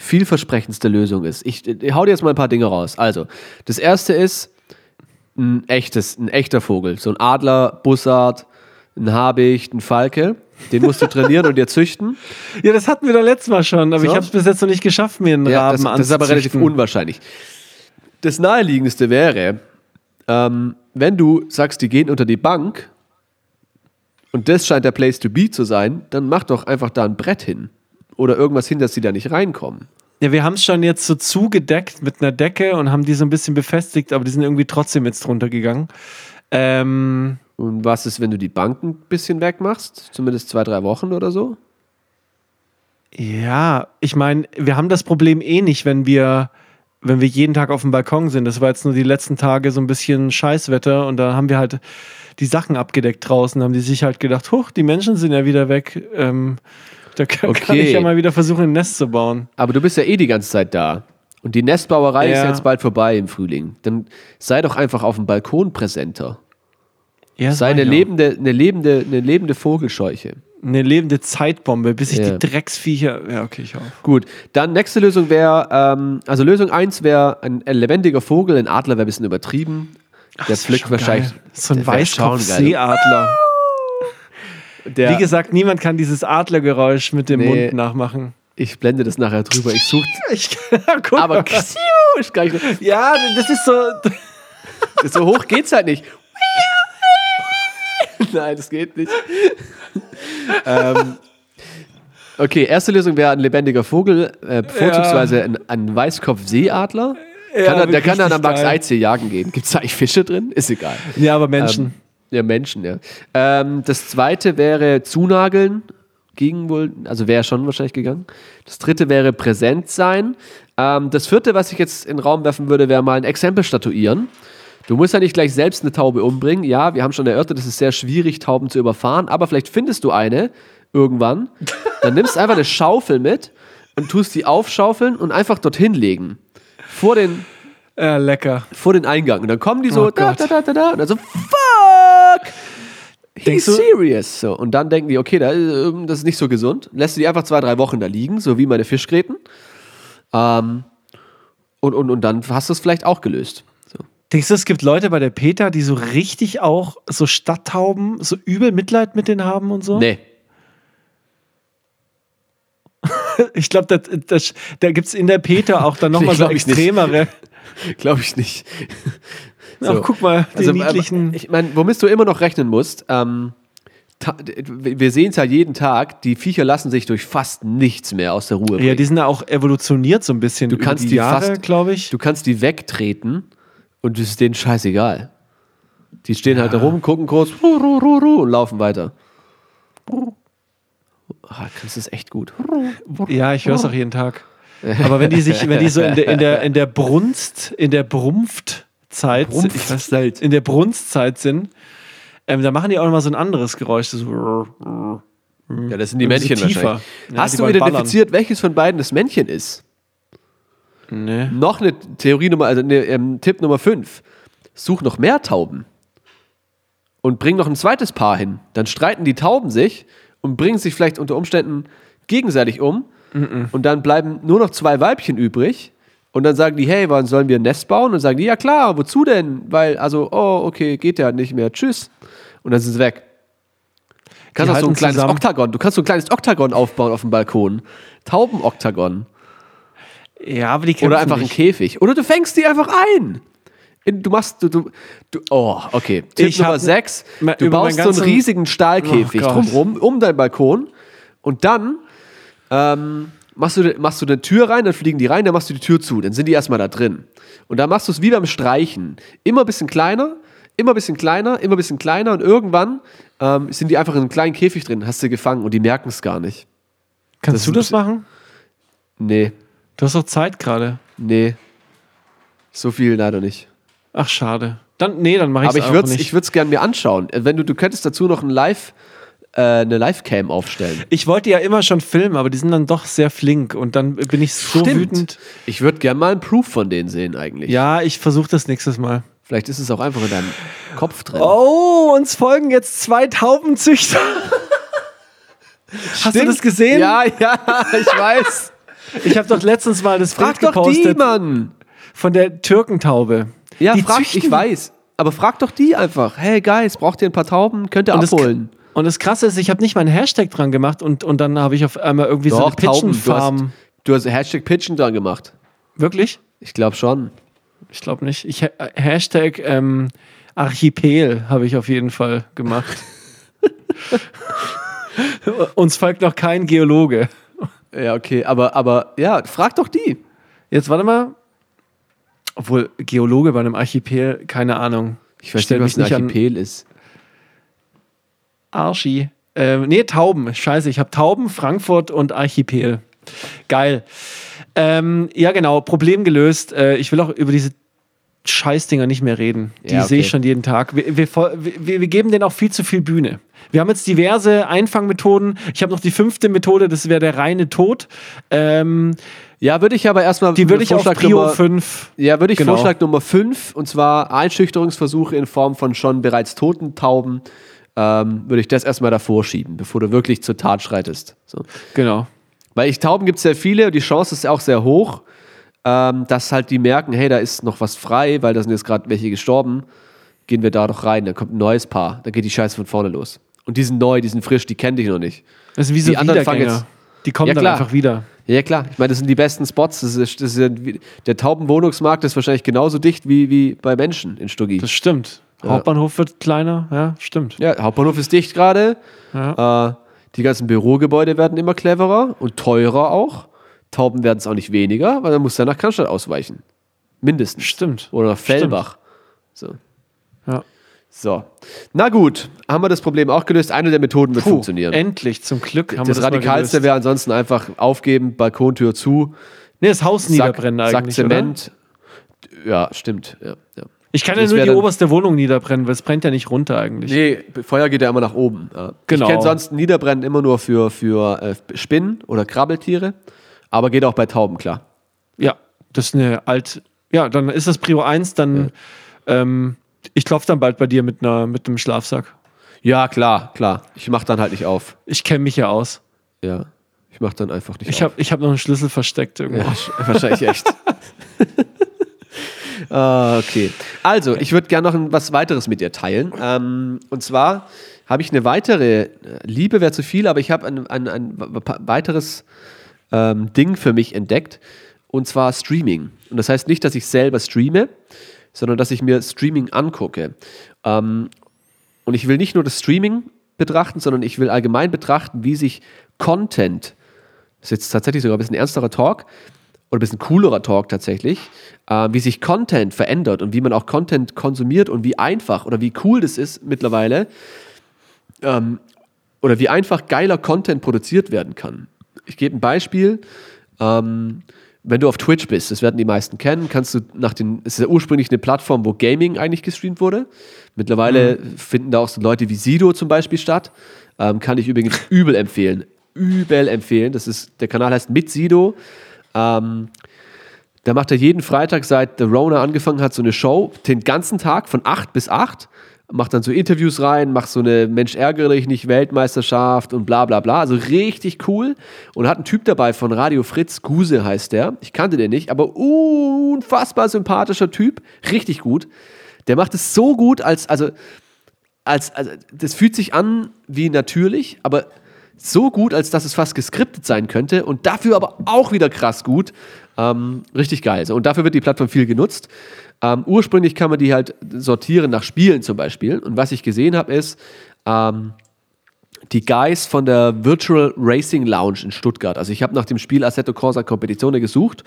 vielversprechendste Lösung ist. Ich, ich hau dir jetzt mal ein paar Dinge raus. Also, das erste ist ein echtes, ein echter Vogel. So ein Adler, Bussard, ein Habicht, ein Falke. Den musst du trainieren und dir züchten. Ja, das hatten wir doch letztes Mal schon, aber So. ich habe es bis jetzt noch nicht geschafft, mir einen Ja, Raben das, das ist aber relativ anzuzüchten. unwahrscheinlich. Das naheliegendste wäre, ähm, wenn du sagst, die gehen unter die Bank und das scheint der Place to be zu sein, dann mach doch einfach da ein Brett hin. Oder irgendwas hin, dass sie da nicht reinkommen. Ja, wir haben es schon jetzt so zugedeckt mit einer Decke und haben die so ein bisschen befestigt, aber die sind irgendwie trotzdem jetzt drunter gegangen. Ähm, Und was ist, wenn du die Bank ein bisschen wegmachst? Zumindest zwei, drei Wochen oder so? ja, ich meine, wir haben das Problem eh nicht, wenn wir, wenn wir jeden Tag auf dem Balkon sind. Das war jetzt nur die letzten Tage so ein bisschen Scheißwetter und da haben wir halt die Sachen abgedeckt draußen, haben die sich halt gedacht, huch, die Menschen sind ja wieder weg. Ähm, da kann, kann Okay. ich ja mal wieder versuchen, ein Nest zu bauen. Aber du bist ja eh die ganze Zeit da. Und die Nestbauerei ist Ja. jetzt bald vorbei im Frühling. Dann sei doch einfach auf dem Balkon präsenter. Ja, Sei eine lebende, eine lebende, eine lebende Vogelscheuche. Eine lebende Zeitbombe, bis ich Ja. die Drecksviecher. Ja, okay, ich auch. Gut, dann nächste Lösung wäre, ähm, also Lösung 1 wäre ein, ein lebendiger Vogel, ein Adler wäre ein bisschen übertrieben. Der pflückt wahrscheinlich. geil. So ein. Weißkopf-Seeadler. Der, Wie gesagt, niemand kann dieses Adlergeräusch mit dem Nee. Mund nachmachen. ich blende das nachher drüber. Ich suche. Ich, Aber gar nicht, ja, das ist so. so hoch geht's halt nicht. Nein, das geht nicht. ähm, okay, erste Lösung wäre ein lebendiger Vogel, äh, vorzugsweise ein, ein Weißkopf-Seeadler. Ja, kann er, der kann dann am Max. Eitzee jagen gehen. Gibt es da eigentlich Fische drin? Ist egal. Ja, aber Menschen. Ja, Menschen, ja. Ähm, das zweite wäre Zunageln. Ging wohl, also wäre schon wahrscheinlich gegangen. Das dritte wäre präsent sein. Ähm, das vierte, was ich jetzt in den Raum werfen würde, wäre mal ein Exempel statuieren. Du musst ja nicht gleich selbst eine Taube umbringen. Ja, wir haben schon erörtert, es ist sehr schwierig, Tauben zu überfahren, aber vielleicht findest du eine irgendwann. Dann nimmst einfach eine Schaufel mit und tust die aufschaufeln und einfach dorthin legen. Vor den, Ja, lecker. vor den Eingang. Und dann kommen die so Oh da, da, da, da, da. Und dann so, fuck! He's Denkst du- serious. So. Und dann denken die, okay, da, äh, das ist nicht so gesund. Lässt du die einfach zwei, drei Wochen da liegen, so wie meine Fischgräten. Ähm, und, und, und dann hast du es vielleicht auch gelöst. So. Denkst du, es gibt Leute bei der Peter, die so richtig auch so Stadttauben, so übel Mitleid mit denen haben und so? Nee. Ich glaube, da gibt es in der Peter auch dann Nee, nochmal so ich nicht. extremere. Glaube ich nicht. Ach, guck mal, die Also, niedlichen. aber ich meine, womit du immer noch rechnen musst, ähm, wir sehen es ja jeden Tag, die Viecher lassen sich durch fast nichts mehr aus der Ruhe bringen. ja, die sind ja auch evolutioniert so ein bisschen. Du über kannst die, die Jahre, fast- glaube ich. Du kannst die wegtreten und es ist denen scheißegal. Die stehen halt da rum, gucken kurz ru, ru, ru, ru, und laufen weiter. Ah, das ist echt gut. Ja, ich höre es auch jeden Tag. Aber wenn die sich, wenn die so in der, in der, in der Brunst, in der Brumpfzeit, ich weiß, Brumpfzeit. in der Brunstzeit sind, ähm, da machen die auch noch mal so ein anderes Geräusch. So, Ja, das sind die Männchen so wahrscheinlich. Ja, Hast du identifiziert, welches von beiden das Männchen ist? nee. Noch eine Theorie Nummer, also eine, ähm, Tipp Nummer 5. Such noch mehr Tauben. Und bring noch ein zweites Paar hin. Dann streiten die Tauben sich und bringen sich vielleicht unter Umständen gegenseitig um. Und dann bleiben nur noch zwei Weibchen übrig. Und dann sagen die, hey, wann sollen wir ein Nest bauen? Und dann sagen die, ja klar, wozu denn? Weil, also, oh, okay, geht ja nicht mehr. Tschüss. Und dann sind sie weg. Du kannst auch so ein kleines zusammen. Oktagon. Du kannst so ein kleines Oktagon aufbauen auf dem Balkon. Taubenoktagon. Ja, aber die Oder einfach ein nicht. Käfig. Oder du fängst die einfach ein. In- Du machst, du, du, du oh, okay. Tipp Ich Nummer hab- 6. Ma- Du baust so einen riesigen Stahlkäfig Oh Gott. drumherum, um deinen Balkon. Und dann ähm, machst, du, machst du eine Tür rein, dann fliegen die rein, dann machst du die Tür zu. Dann sind die erstmal da drin. Und dann machst du es wie beim Streichen. Immer ein bisschen kleiner, immer ein bisschen kleiner, immer ein bisschen kleiner. Und irgendwann ähm, sind die einfach in einem kleinen Käfig drin, hast du gefangen und die merken es gar nicht. Kannst das du das machen? Nee, Du hast doch Zeit gerade. nee. So viel leider nicht. Ach, schade. Dann, nee, dann mache ich Aber es ich auch würde es nicht. ich gerne mir anschauen. Wenn du, du könntest dazu noch ein Live, äh, eine Live-Cam aufstellen. Ich wollte ja immer schon filmen, aber die sind dann doch sehr flink und dann bin ich so wütend. Ich würde gerne mal einen Proof von denen sehen eigentlich. Ja, ich versuche das nächstes Mal. Vielleicht ist es auch einfach in deinem Kopf drin. Oh, uns folgen jetzt zwei Taubenzüchter. Hast du Stimmt. das gesehen? Ja, ja, ich weiß. Ich habe doch letztens mal das frag Bild doch die, Mann. von der Türkentaube. Ja, die frag, züchten- ich weiß. Aber frag doch die einfach. Hey, Guys, braucht ihr ein paar Tauben? Könnt ihr Und das- abholen. Und das Krasse ist, ich habe nicht mal einen Hashtag dran gemacht und, und dann habe ich auf einmal irgendwie so Doch, eine Tauben, Pigeon-Farm. Du hast Hashtag Pitchen dran gemacht. Wirklich? Ich glaube schon. Ich glaube nicht. Ich, ha- Hashtag ähm, Archipel habe ich auf jeden Fall gemacht. Uns folgt noch kein Geologe. Ja, okay, aber, aber ja, frag doch die. Jetzt warte mal. Obwohl Geologe bei einem Archipel, keine Ahnung. Ich nicht, was ein nicht an- Archipel ist. Arschi. Ähm, nee, Tauben. Scheiße, ich habe Tauben, Frankfurt und Archipel. Geil. Ähm, ja, genau. Problem gelöst. Äh, ich will auch über diese Scheißdinger nicht mehr reden. Die Ja, sehe ich okay. schon jeden Tag. Wir, wir, wir, wir geben denen auch viel zu viel Bühne. Wir haben jetzt diverse Einfangmethoden. Ich habe noch die fünfte Methode, das wäre der reine Tod. Ähm, Ja, würde ich aber erstmal. die würde ich auf Vorschlag Prio Nummer- 5. Ja, würde ich Genau. Vorschlag Nummer 5, und zwar Einschüchterungsversuche in Form von schon bereits toten Tauben, ähm, würde ich das erstmal davor schieben, bevor du wirklich zur Tat schreitest. So. Genau. Weil ich Tauben gibt es sehr viele und die Chance ist auch sehr hoch, ähm, dass halt die merken, hey, da ist noch was frei, weil da sind jetzt gerade welche gestorben. Gehen wir da doch rein, dann kommt ein neues Paar, dann geht die Scheiße von vorne los. Und die sind neu, die sind frisch, die kenne ich noch nicht. Das sind wie so Die anderen fangen jetzt- Die kommen Ja, dann einfach wieder. Ja, klar. Ich meine, das sind die besten Spots. Das ist, das ist der Taubenwohnungsmarkt ist wahrscheinlich genauso dicht wie, wie bei Menschen in Stuggi. Das stimmt. Ja. Hauptbahnhof wird kleiner, ja, stimmt. Ja, Hauptbahnhof ist dicht gerade. Ja. Äh, die ganzen Bürogebäude werden immer cleverer und teurer auch. Tauben werden es auch nicht weniger, weil dann muss er nach Cannstatt ausweichen. Mindestens. Stimmt. Oder nach Fellbach. So. Ja. so. Na gut, haben wir das Problem auch gelöst. Eine der Methoden wird Puh, funktionieren. Endlich, zum Glück haben das wir das Radikalste wäre ansonsten einfach aufgeben, Balkontür zu, Nee, das Haus Sack, niederbrennen Sack eigentlich, oder? Zement. Ja, stimmt. Ja, ja. Ich kann ja nur die oberste Wohnung niederbrennen, weil es brennt ja nicht runter eigentlich. Nee, Feuer geht ja immer nach oben. Ja. Genau. Ich kenne sonst Niederbrennen immer nur für, für äh, Spinnen oder Krabbeltiere, aber geht auch bei Tauben, klar. Ja, das ist eine alt. Ja, dann ist das Prio 1, dann. Ähm, ich klopfe dann bald bei dir mit, einer, mit einem Schlafsack. Ja, klar, klar. Ich mach dann halt nicht auf. Ich kenne mich ja aus. Ja, ich mach dann einfach nicht Ich auf. habe ich hab noch einen Schlüssel versteckt irgendwo. Ja, sch- wahrscheinlich echt. ah, okay. Also, ich würde gerne noch was weiteres mit dir teilen. Ähm, und zwar habe ich eine weitere, äh, Liebe wäre zu viel, aber ich habe ein, ein, ein weiteres ähm, Ding für mich entdeckt. Und zwar Streaming. Und das heißt nicht, dass ich selber streame, sondern dass ich mir Streaming angucke. Ähm, und ich will nicht nur das Streaming betrachten, sondern ich will allgemein betrachten, wie sich Content, das ist jetzt tatsächlich sogar ein bisschen ernsterer Talk oder ein bisschen coolerer Talk tatsächlich, äh, wie sich Content verändert und wie man auch Content konsumiert und wie einfach oder wie cool das ist mittlerweile ähm, oder wie einfach geiler Content produziert werden kann. Ich gebe ein Beispiel. Ähm, wenn du auf Twitch bist, das werden die meisten kennen, kannst du nach den, es ist ja ursprünglich eine Plattform, wo Gaming eigentlich gestreamt wurde. Mittlerweile finden da auch so Leute wie Sido zum Beispiel statt. Ähm, kann ich übrigens übel empfehlen. Übel empfehlen. Das ist, der Kanal heißt Mit Sido. Ähm, da macht er jeden Freitag, seit The Rona angefangen hat, so eine Show, den ganzen Tag von 8 bis 8. Macht dann so Interviews rein, macht so eine Mensch ärgere dich nicht Weltmeisterschaft und bla bla bla. Also richtig cool. Und hat einen Typ dabei von Radio Fritz, Guse heißt der. Ich kannte den nicht, aber unfassbar sympathischer Typ. Richtig gut. Der macht es so gut, als, also, als, also, das fühlt sich an wie natürlich, aber so gut, als dass es fast geskriptet sein könnte und dafür aber auch wieder krass gut. Ähm, richtig geil. Und dafür wird die Plattform viel genutzt. Ähm, ursprünglich kann man die halt sortieren nach Spielen zum Beispiel. Und was ich gesehen habe, ist ähm, die Guys von der Virtual Racing Lounge in Stuttgart. Also ich habe nach dem Spiel Assetto Corsa Competizione gesucht.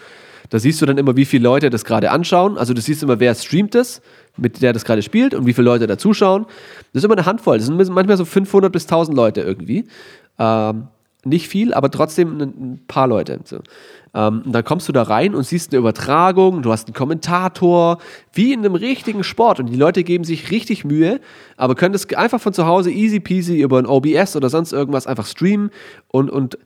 Da siehst du dann immer, wie viele Leute das gerade anschauen. Also du siehst immer, wer streamt das, mit der das gerade spielt und wie viele Leute da zuschauen. Das ist immer eine Handvoll. Das sind manchmal so 500 bis 1000 Leute irgendwie. Ähm, nicht viel, aber trotzdem ein, paar Leute. So. Ähm, und dann kommst du da rein und siehst eine Übertragung, du hast einen Kommentator, wie in einem richtigen Sport. Und die Leute geben sich richtig Mühe, aber können das einfach von zu Hause easy peasy über ein OBS oder sonst irgendwas einfach streamen. Und, und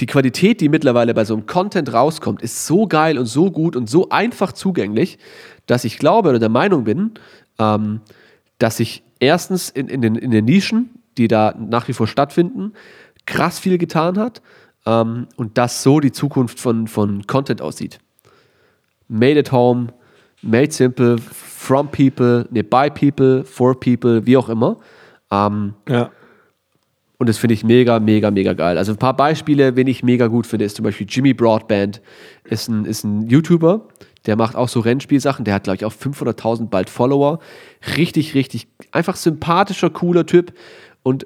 die Qualität, die mittlerweile bei so einem Content rauskommt, ist so geil und so gut und so einfach zugänglich, dass ich glaube oder der Meinung bin, ähm, dass sich erstens in, in, den, in den Nischen, die da nach wie vor stattfinden, krass viel getan hat ähm, und dass so die Zukunft von, von Content aussieht. Made at home, made simple, from people, ne, by people, for people, wie auch immer. Ähm, Ja. Und das finde ich mega, mega, mega geil. Also ein paar Beispiele, wen ich mega gut finde, ist zum Beispiel Jimmy Broadband, ist ein, ist ein YouTuber, der macht auch so Rennspielsachen. Der hat, glaube ich, auch 500.000 bald Follower. Richtig, richtig, einfach sympathischer, cooler Typ. Und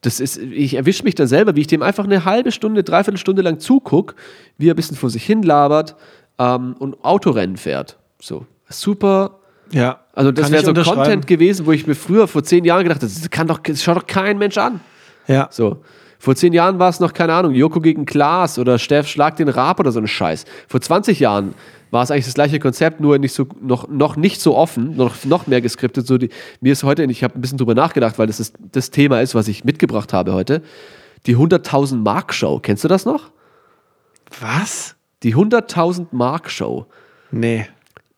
das ist, ich erwische mich da selber, wie ich dem einfach eine halbe Stunde, dreiviertel Stunde lang zugucke, wie er ein bisschen vor sich hin labert ähm, und Autorennen fährt. So, super. Ja. Also das wäre so Content gewesen, wo ich mir früher vor zehn Jahren gedacht habe, das kann doch, das schaut doch kein Mensch an. Ja. So. Vor zehn Jahren war es noch, keine Ahnung, Joko gegen Klaas oder Steff Schlag den Rab oder so ein Scheiß. Vor 20 Jahren war es eigentlich das gleiche Konzept, nur nicht so, noch, noch nicht so offen, noch, noch mehr geskriptet. So die, mir ist heute, ich habe ein bisschen drüber nachgedacht, weil das ist, das Thema ist, was ich mitgebracht habe heute. Die 100.000 Mark Show. Kennst du das noch? Was? Die 100.000 Mark Show. Nee.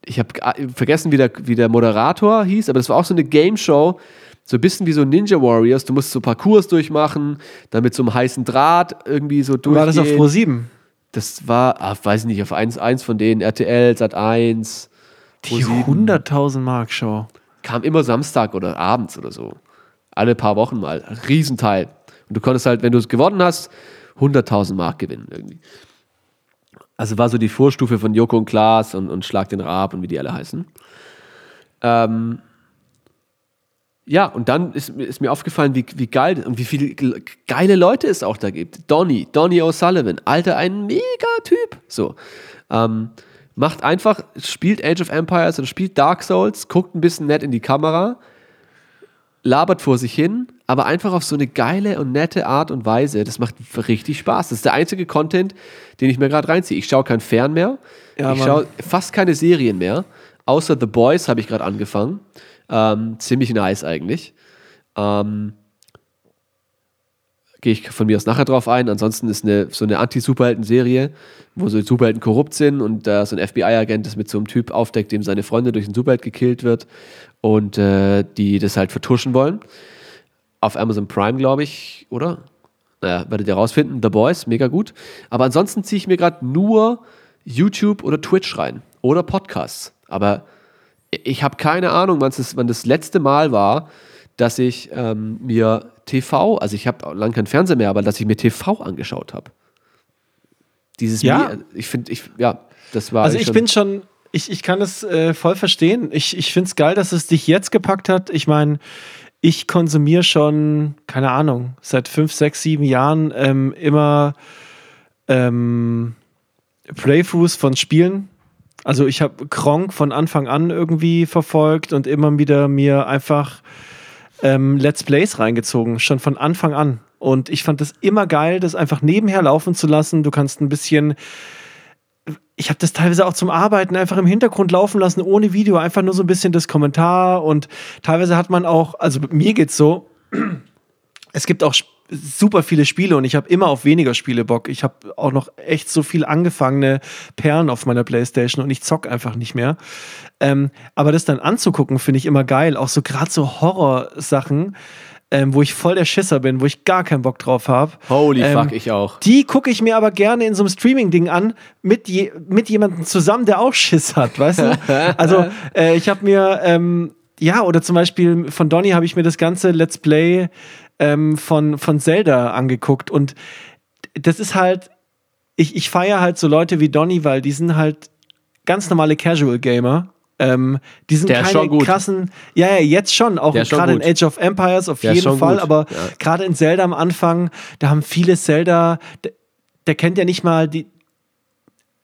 Ich habe vergessen, wie der, wie der Moderator hieß, aber das war auch so eine Game Show. So ein bisschen wie so Ninja Warriors. Du musst so Parcours durchmachen, dann mit so einem heißen Draht irgendwie so durchgehen. War das auf Pro 7? Das war, ah, weiß ich nicht, auf eins, eins von denen, RTL, Sat 1. Die 100.000 Mark Show. Kam immer Samstag oder abends oder so. Alle paar Wochen mal. Riesenteil. Und du konntest halt, wenn du es gewonnen hast, 100.000 Mark gewinnen irgendwie. Also war so die Vorstufe von Joko und Klaas und, und Schlag den Raab und wie die alle heißen. Ähm, ja, und dann ist, ist, mir aufgefallen, wie, wie geil und wie viele geile Leute es auch da gibt. Donny, Donny O'Sullivan, Alter, ein Mega-Typ. So. Ähm, macht einfach, spielt Age of Empires oder spielt Dark Souls, guckt ein bisschen nett in die Kamera, labert vor sich hin, aber einfach auf so eine geile und nette Art und Weise. Das macht richtig Spaß. Das ist der einzige Content, den ich mir gerade reinziehe. Ich schaue kein Fern mehr. Ja, ich schaue fast keine Serien mehr. Außer The Boys habe ich gerade angefangen. Ähm, ziemlich nice eigentlich. Ähm, Gehe ich von mir aus nachher drauf ein. Ansonsten ist eine, so eine Anti-Superhelden-Serie, wo so Superhelden korrupt sind und äh, so ein FBI-Agent das mit so einem Typ aufdeckt, dem seine Freunde durch einen Superheld gekillt wird und äh, die das halt vertuschen wollen. Auf Amazon Prime, glaube ich, oder? Naja, werdet ihr rausfinden. The Boys, mega gut. Aber ansonsten ziehe ich mir gerade nur YouTube oder Twitch rein oder Podcasts. Aber ich habe keine Ahnung, wann das, wann das letzte Mal war, dass ich ähm, mir TV, also ich habe lange kein Fernseher mehr, aber dass ich mir TV angeschaut habe. Dieses, ja. ich finde, ich, ja, das war. Also ich bin schon, ich, ich kann es äh, voll verstehen. Ich, ich finde es geil, dass es dich jetzt gepackt hat. Ich meine, ich konsumiere schon, keine Ahnung, seit fünf, sechs, sieben Jahren ähm, immer ähm, Playthroughs von Spielen also ich habe Kronk von Anfang an irgendwie verfolgt und immer wieder mir einfach ähm, Let's Plays reingezogen, schon von Anfang an. Und ich fand das immer geil, das einfach nebenher laufen zu lassen. Du kannst ein bisschen ich habe das teilweise auch zum Arbeiten einfach im Hintergrund laufen lassen, ohne Video, einfach nur so ein bisschen das Kommentar und teilweise hat man auch, also mir geht's so, es gibt auch super viele Spiele und ich habe immer auf weniger Spiele Bock. Ich habe auch noch echt so viel angefangene Perlen auf meiner Playstation und ich zock einfach nicht mehr. Ähm, aber das dann anzugucken, finde ich immer geil. Auch so gerade so Horrorsachen. Ähm, wo ich voll der Schisser bin, wo ich gar keinen Bock drauf habe. Holy ähm, fuck, ich auch. Die gucke ich mir aber gerne in so einem Streaming-Ding an, mit, je, mit jemandem zusammen, der auch Schiss hat, weißt du? also, äh, ich habe mir, ähm, ja, oder zum Beispiel von Donny habe ich mir das ganze Let's Play ähm, von, von Zelda angeguckt und das ist halt, ich, ich feiere halt so Leute wie Donny, weil die sind halt ganz normale Casual Gamer. Ähm, die sind Der keine krassen, ja, ja, jetzt schon, auch gerade in Age of Empires auf der jeden Fall, gut. aber ja. gerade in Zelda am Anfang, da haben viele Zelda, der, der kennt ja nicht mal die,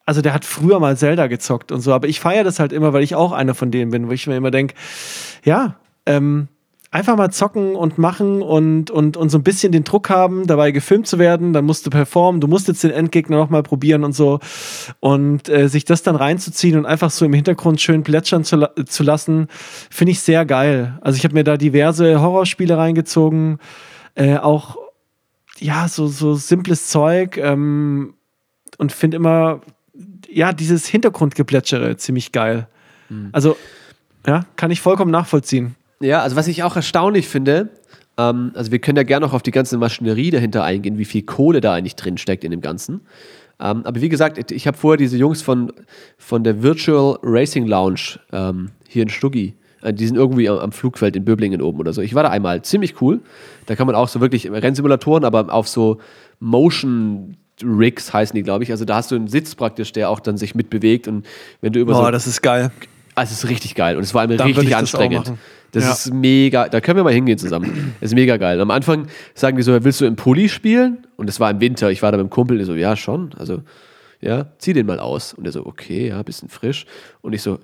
also der hat früher mal Zelda gezockt und so, aber ich feiere das halt immer, weil ich auch einer von denen bin, wo ich mir immer denke, ja, ähm, einfach mal zocken und machen und, und, und so ein bisschen den Druck haben, dabei gefilmt zu werden. Dann musst du performen, du musst jetzt den Endgegner nochmal probieren und so. Und äh, sich das dann reinzuziehen und einfach so im Hintergrund schön plätschern zu, zu lassen, finde ich sehr geil. Also ich habe mir da diverse Horrorspiele reingezogen, äh, auch ja, so, so simples Zeug ähm, und finde immer, ja, dieses Hintergrundgeplätschere ziemlich geil. Mhm. Also, ja, kann ich vollkommen nachvollziehen. Ja, also was ich auch erstaunlich finde, ähm, also wir können ja gerne noch auf die ganze Maschinerie dahinter eingehen, wie viel Kohle da eigentlich drin steckt in dem Ganzen. Ähm, aber wie gesagt, ich habe vorher diese Jungs von, von der Virtual Racing Lounge ähm, hier in Stuggi, Äh, Die sind irgendwie am am Flugfeld in Böblingen oben oder so. Ich war da einmal, ziemlich cool. Da kann man auch so wirklich Rennsimulatoren, aber auf so Motion Rigs heißen die, glaube ich. Also da hast du einen Sitz praktisch, der auch dann sich mitbewegt und wenn du über Boah, so das ist geil. Also es ist richtig geil und es war Dann würd richtig das anstrengend. machen. Das Ja. ist mega, da können wir mal hingehen zusammen. Das ist mega geil. Am Anfang sagen die so, willst du im Pulli spielen? Und es war im Winter, ich war da mit dem Kumpel, der so, ja schon, also ja, zieh den mal aus. Und der so, okay, ja, bisschen frisch. Und ich so,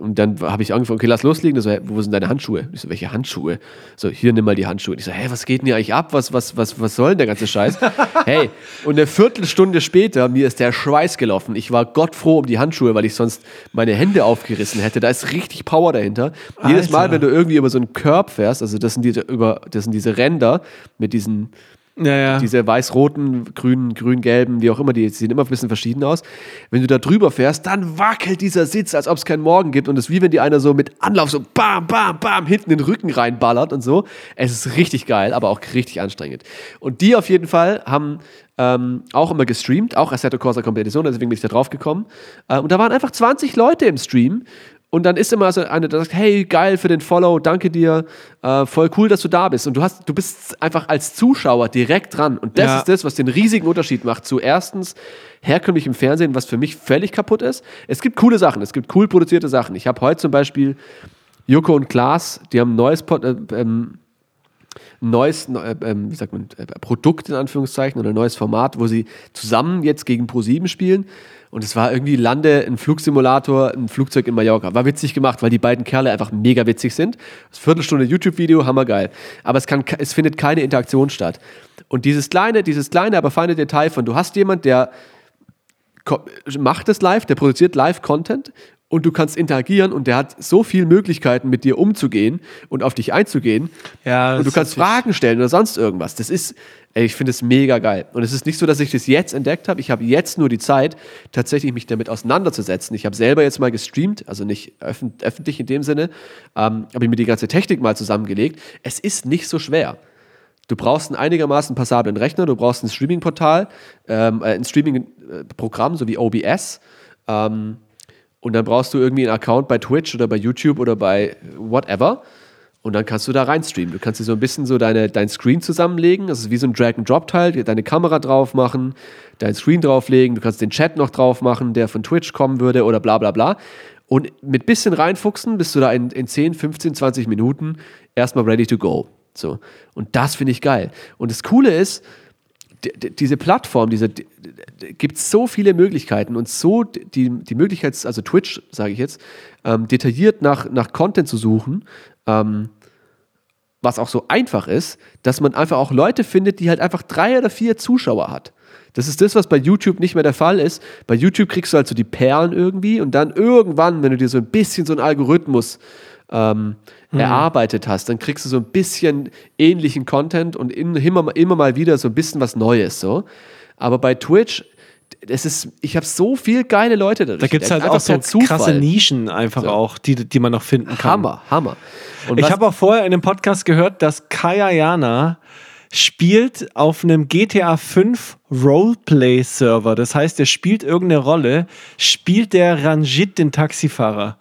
und dann habe ich angefangen, okay, lass loslegen. Der so, hä, wo sind deine Handschuhe? Ich so, welche Handschuhe? So, hier, nimm mal die Handschuhe. Und ich so, hä, was geht denn hier eigentlich ab? Was, was, was, was soll denn der ganze Scheiß? hey, und eine Viertelstunde später, mir ist der Schweiß gelaufen. Ich war gottfroh um die Handschuhe, weil ich sonst meine Hände aufgerissen hätte. Da ist richtig Power dahinter. Jedes Mal, Alter. wenn du irgendwie über so einen Curb fährst, also das sind diese, über, das sind diese Ränder mit diesen Ja, ja. diese weiß-roten, grünen, grün-gelben, wie auch immer, die sehen immer ein bisschen verschieden aus. Wenn du da drüber fährst, dann wackelt dieser Sitz, als ob es keinen Morgen gibt. Und es ist wie wenn die einer so mit Anlauf so bam, bam, bam hinten den Rücken reinballert und so. Es ist richtig geil, aber auch richtig anstrengend. Und die auf jeden Fall haben ähm, auch immer gestreamt, auch Assetto Corsa Competition, deswegen bin ich da drauf gekommen. Äh, und da waren einfach 20 Leute im Stream. Und dann ist immer so einer, der sagt, hey, geil für den Follow, danke dir, äh, voll cool, dass du da bist. Und du hast, du bist einfach als Zuschauer direkt dran. Und das Ja. ist das, was den riesigen Unterschied macht zu erstens herkömmlichem Fernsehen, was für mich völlig kaputt ist. Es gibt coole Sachen, es gibt cool produzierte Sachen. Ich habe heute zum Beispiel Joko und Klaas, die haben ein neues Pod, äh, ähm, neues, äh, ähm, wie sagt man, äh, Produkt in Anführungszeichen oder neues Format, wo sie zusammen jetzt gegen Pro7 spielen. Und es war irgendwie Lande, ein Flugsimulator, ein Flugzeug in Mallorca. War witzig gemacht, weil die beiden Kerle einfach mega witzig sind. Das Viertelstunde YouTube-Video, hammergeil. Aber es, kann, es findet keine Interaktion statt. Und dieses kleine, dieses kleine, aber feine Detail von, du hast jemand, der macht es live, der produziert Live-Content und du kannst interagieren und der hat so viele Möglichkeiten, mit dir umzugehen und auf dich einzugehen. Ja, und du kannst Fragen stellen oder sonst irgendwas. Das ist, ey, ich finde es mega geil. Und es ist nicht so, dass ich das jetzt entdeckt habe. Ich habe jetzt nur die Zeit, tatsächlich mich damit auseinanderzusetzen. Ich habe selber jetzt mal gestreamt, also nicht öffentlich in dem Sinne, ähm, habe ich mir die ganze Technik mal zusammengelegt. Es ist nicht so schwer. Du brauchst einen einigermaßen passablen Rechner, du brauchst ein Streaming-Portal, ähm, äh, ein Streaming-Programm, so wie OBS. Ähm, und dann brauchst du irgendwie einen Account bei Twitch oder bei YouTube oder bei whatever. Und dann kannst du da rein streamen. Du kannst dir so ein bisschen so deine, dein Screen zusammenlegen. Das ist wie so ein Drag-and-Drop-Teil. Deine Kamera drauf machen, dein Screen drauflegen. Du kannst den Chat noch drauf machen, der von Twitch kommen würde oder bla bla bla. Und mit bisschen reinfuchsen bist du da in, in 10, 15, 20 Minuten erstmal ready to go. So. Und das finde ich geil. Und das Coole ist, diese Plattform, diese gibt so viele Möglichkeiten und so die, die Möglichkeit, also Twitch, sage ich jetzt, ähm, detailliert nach, nach Content zu suchen, ähm, was auch so einfach ist, dass man einfach auch Leute findet, die halt einfach drei oder vier Zuschauer hat. Das ist das, was bei YouTube nicht mehr der Fall ist. Bei YouTube kriegst du halt so die Perlen irgendwie und dann irgendwann, wenn du dir so ein bisschen so einen Algorithmus ähm, erarbeitet hast, dann kriegst du so ein bisschen ähnlichen Content und in, immer, immer mal wieder so ein bisschen was Neues. So. Aber bei Twitch, das ist, ich habe so viele geile Leute dadurch. Da gibt es halt auch so per krasse Zufall. Nischen einfach auch, die, die man noch finden kann. Hammer, Hammer. Und Ich habe auch vorher in dem Podcast gehört, dass Kaya Jana spielt auf einem GTA 5 Roleplay-Server. Das heißt, er spielt irgendeine Rolle, spielt der Ranjit den Taxifahrer.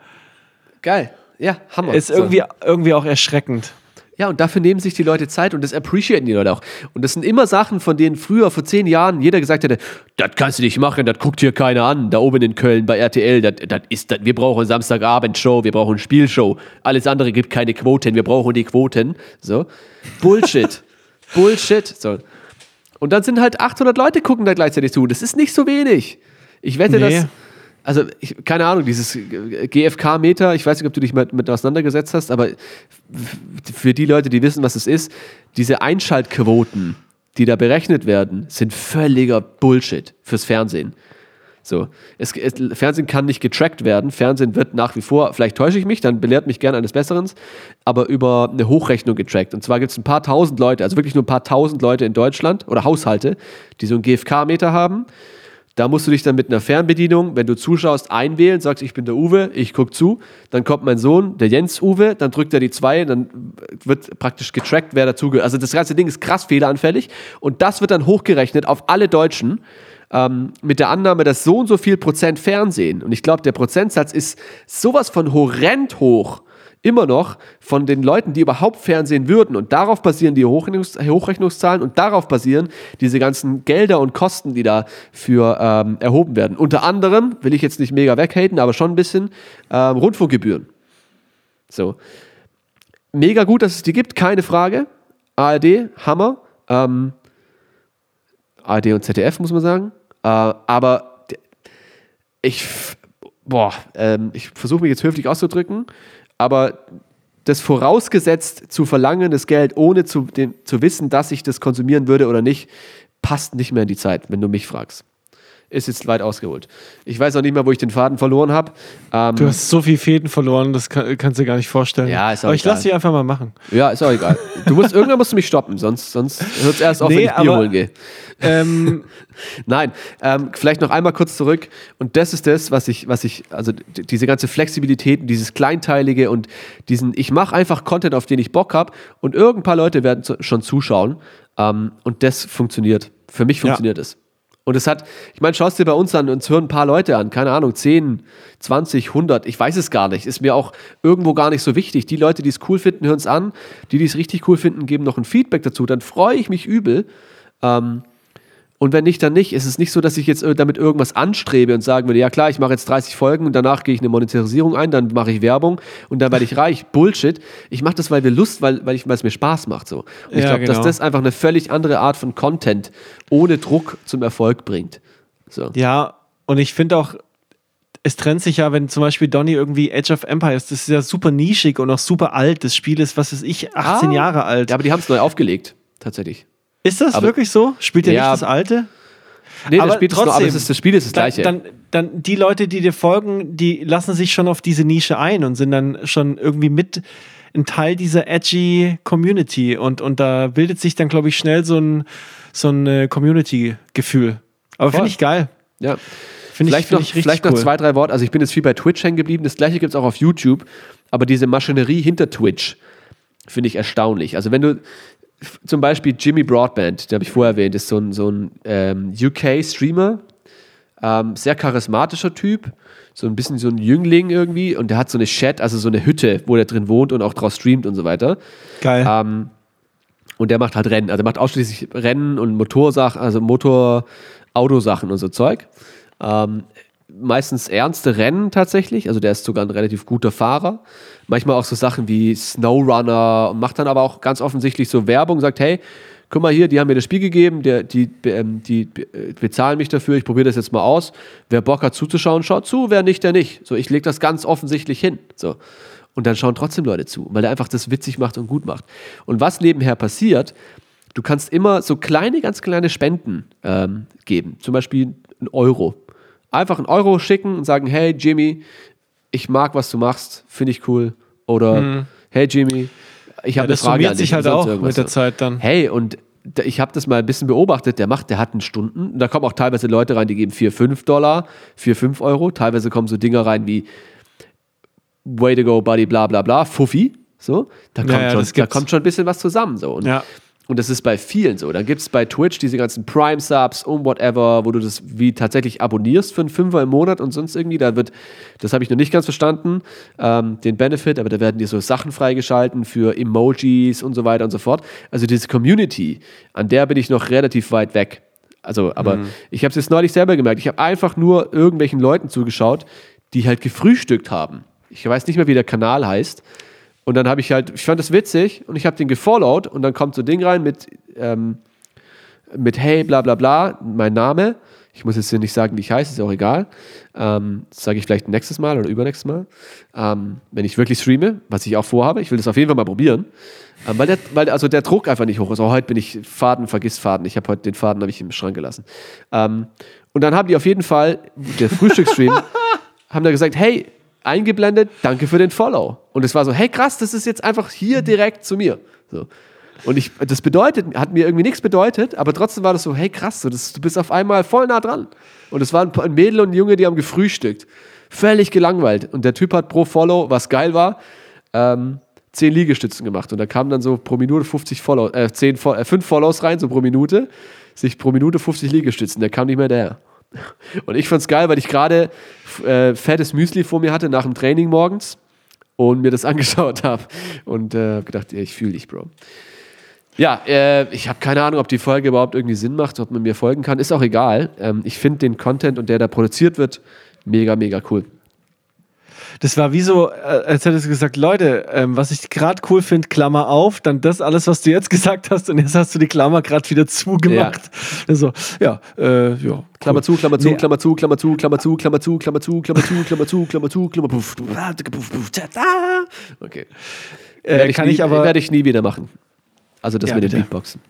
geil. Ja, Hammer. Ist So. irgendwie, irgendwie auch erschreckend. Ja, und dafür nehmen sich die Leute Zeit und das appreciaten die Leute auch. Und das sind immer Sachen, von denen früher, vor zehn Jahren, jeder gesagt hätte, das kannst du nicht machen, das guckt hier keiner an. Da oben in Köln bei RTL, das, das ist, das, wir brauchen Samstagabend-Show, wir brauchen Spielshow. Alles andere gibt keine Quoten, wir brauchen die Quoten. So. Bullshit. Bullshit. So. Und dann sind halt 800 Leute gucken da gleichzeitig zu. Das ist nicht so wenig. Ich wette, Nee. dass also ich, keine Ahnung, dieses GFK-Meter, ich weiß nicht, ob du dich mit, mit auseinandergesetzt hast, aber für die Leute, die wissen, was es ist, diese Einschaltquoten, die da berechnet werden, sind völliger Bullshit fürs Fernsehen. So, es, es, Fernsehen kann nicht getrackt werden. Fernsehen wird nach wie vor, vielleicht täusche ich mich, dann belehrt mich gerne eines Besseren, aber über eine Hochrechnung getrackt. Und zwar gibt es ein paar tausend Leute, also wirklich nur ein paar tausend Leute in Deutschland oder Haushalte, die so einen GFK-Meter haben. Da musst du dich dann mit einer Fernbedienung, wenn du zuschaust, einwählen, sagst, ich bin der Uwe, ich gucke zu. Dann kommt mein Sohn, der Jens Uwe, dann drückt er die zwei, dann wird praktisch getrackt, wer dazugehört. Also das ganze Ding ist krass fehleranfällig und das wird dann hochgerechnet auf alle Deutschen ähm, mit der Annahme, dass so und so viel Prozent Fernsehen. Und ich glaube, der Prozentsatz ist sowas von horrend hoch immer noch von den Leuten, die überhaupt Fernsehen würden und darauf basieren die Hochrechnungs Hochrechnungszahlen und darauf basieren diese ganzen Gelder und Kosten, die dafür ähm, erhoben werden. Unter anderem, will ich jetzt nicht mega weghaten, aber schon ein bisschen, ähm, Rundfunkgebühren. So. Mega gut, dass es die gibt, keine Frage. ARD, Hammer. Ähm, ARD und ZDF, muss man sagen. Äh, aber ich, boah, ähm, ich versuche mich jetzt höflich auszudrücken, aber das vorausgesetzt zu verlangen, das Geld, ohne zu, dem, zu wissen, dass ich das konsumieren würde oder nicht, passt nicht mehr in die Zeit, wenn du mich fragst ist jetzt weit ausgeholt. Ich weiß auch nicht mehr, wo ich den Faden verloren habe. Ähm, du hast so viele Fäden verloren, das kann, kannst du dir gar nicht vorstellen. Ja, ist auch Aber ich lasse dich einfach mal machen. Ja, ist auch egal. Du musst, irgendwann musst du mich stoppen, sonst, sonst hört es erst auf, nee, wenn ich Bier holen gehe. Ähm, Nein, ähm, vielleicht noch einmal kurz zurück. Und das ist das, was ich, was ich, also diese ganze Flexibilität, dieses Kleinteilige und diesen, ich mache einfach Content, auf den ich Bock habe und irgendein paar Leute werden schon zuschauen. Ähm, und das funktioniert. Für mich funktioniert es. Ja. Und es hat, ich meine, schaust dir bei uns an, uns hören ein paar Leute an, keine Ahnung, 10, 20, 100, ich weiß es gar nicht, ist mir auch irgendwo gar nicht so wichtig. Die Leute, die es cool finden, hören es an, die, die es richtig cool finden, geben noch ein Feedback dazu, dann freue ich mich übel. Ähm, und wenn nicht, dann nicht. Es ist nicht so, dass ich jetzt äh, damit irgendwas anstrebe und sagen würde, ja klar, ich mache jetzt 30 Folgen und danach gehe ich eine Monetarisierung ein, dann mache ich Werbung und dann werde ich reich. Bullshit. Ich mache das, weil wir Lust, weil, weil, weil es mir Spaß macht. So. Und ja, ich glaube, genau. dass das einfach eine völlig andere Art von Content ohne Druck zum Erfolg bringt. So. Ja, und ich finde auch, es trennt sich ja, wenn zum Beispiel Donny irgendwie Age of Empires, das ist ja super nischig und auch super alt. Das Spiel ist, was weiß ich, 18 ah, Jahre alt. Ja, aber die haben es neu aufgelegt, tatsächlich. Ist das aber, wirklich so? Spielt ihr ja, nicht das alte? Nee, aber das, Spiel trotzdem, nur, aber das, ist, das Spiel ist das gleiche. Dann, dann, dann die Leute, die dir folgen, die lassen sich schon auf diese Nische ein und sind dann schon irgendwie mit ein Teil dieser edgy Community und, und da bildet sich dann, glaube ich, schnell so ein, so ein äh, Community-Gefühl. Aber finde ich geil. Ja. Find vielleicht ich, noch, ich vielleicht cool. noch zwei, drei Worte. Also ich bin jetzt viel bei Twitch hängen geblieben. Das gleiche gibt es auch auf YouTube. Aber diese Maschinerie hinter Twitch finde ich erstaunlich. Also wenn du zum Beispiel Jimmy Broadband, den habe ich vorher erwähnt, ist so ein, so ein ähm, UK-Streamer, ähm, sehr charismatischer Typ, so ein bisschen so ein Jüngling irgendwie und der hat so eine Chat, also so eine Hütte, wo der drin wohnt und auch draus streamt und so weiter. Geil. Ähm, und der macht halt Rennen, also der macht ausschließlich Rennen und Motorsachen, also Motor-Autosachen und so Zeug. Ähm, meistens ernste Rennen tatsächlich. Also der ist sogar ein relativ guter Fahrer. Manchmal auch so Sachen wie Snowrunner und macht dann aber auch ganz offensichtlich so Werbung, sagt, hey, guck mal hier, die haben mir das Spiel gegeben, der, die, ähm, die äh, bezahlen mich dafür, ich probiere das jetzt mal aus. Wer Bock hat zuzuschauen, schaut zu, wer nicht, der nicht. So, ich lege das ganz offensichtlich hin. So. Und dann schauen trotzdem Leute zu, weil er einfach das witzig macht und gut macht. Und was nebenher passiert, du kannst immer so kleine, ganz kleine Spenden ähm, geben. Zum Beispiel ein Euro einfach einen Euro schicken und sagen, hey Jimmy, ich mag, was du machst, finde ich cool. Oder mhm. hey Jimmy, ich habe ja, eine Frage an dich. sich halt auch mit der Zeit dann. Hey, und ich habe das mal ein bisschen beobachtet, der macht, der hat einen Stunden, da kommen auch teilweise Leute rein, die geben 4, 5 Dollar, 4, 5 Euro, teilweise kommen so Dinger rein wie Way to go, Buddy, bla bla bla, Fuffi, so, da kommt, ja, schon, da kommt schon ein bisschen was zusammen, so. Und ja. Und das ist bei vielen so. Dann gibt es bei Twitch diese ganzen Prime-Subs und whatever, wo du das wie tatsächlich abonnierst für einen Fünfer im Monat und sonst irgendwie. Da wird, das habe ich noch nicht ganz verstanden, ähm, den Benefit, aber da werden dir so Sachen freigeschalten für Emojis und so weiter und so fort. Also diese Community, an der bin ich noch relativ weit weg. Also, aber mhm. ich habe es jetzt neulich selber gemerkt. Ich habe einfach nur irgendwelchen Leuten zugeschaut, die halt gefrühstückt haben. Ich weiß nicht mehr, wie der Kanal heißt. Und dann habe ich halt, ich fand das witzig und ich habe den gefollowt und dann kommt so ein Ding rein mit, ähm, mit hey, bla bla bla, mein Name. Ich muss jetzt hier nicht sagen, wie ich heiße, ist auch egal. Ähm, das sage ich vielleicht nächstes Mal oder übernächstes Mal. Ähm, wenn ich wirklich streame, was ich auch vorhabe. Ich will das auf jeden Fall mal probieren. Ähm, weil, der, weil also der Druck einfach nicht hoch ist. Auch heute bin ich Faden, vergiss Faden. Ich habe heute den Faden ich im Schrank gelassen. Ähm, und dann haben die auf jeden Fall, der Frühstücksstream, haben da gesagt, hey, eingeblendet, danke für den Follow. Und es war so, hey krass, das ist jetzt einfach hier direkt zu mir. So. Und ich, das bedeutet, hat mir irgendwie nichts bedeutet, aber trotzdem war das so, hey krass, so, das, du bist auf einmal voll nah dran. Und es waren ein Mädel und ein Junge, die haben gefrühstückt. Völlig gelangweilt. Und der Typ hat pro Follow, was geil war, ähm, 10 Liegestützen gemacht. Und da kamen dann so pro Minute 50 Follow, äh, 10, äh, 5 Follows rein, so pro Minute. Sich pro Minute 50 Liegestützen. Der kam nicht mehr daher. Und ich fand's geil, weil ich gerade äh, fettes Müsli vor mir hatte nach dem Training morgens. und mir das angeschaut habe und äh, gedacht, ich fühle dich, Bro. Ja, äh, ich habe keine Ahnung, ob die Folge überhaupt irgendwie Sinn macht, ob man mir folgen kann. Ist auch egal. Ähm, ich finde den Content und der da produziert wird, mega, mega cool. Das war wie so, äh, als hättest du gesagt, Leute, ähm, was ich gerade cool finde, Klammer auf, dann das alles, was du jetzt gesagt hast und jetzt hast du die Klammer gerade wieder zugemacht. Ja. So, ja, äh, ja. Klammer zu, Klammer zu, nee. Klammer zu, Klammer zu, Klammer zu, Klammer zu, Klammer zu, Klammer zu, Klammer zu, Klammer zu, Klammer puff. Okay. Äh, werde ich, kann ich aber werde ich nie wieder machen. Also das mit den Beatboxen.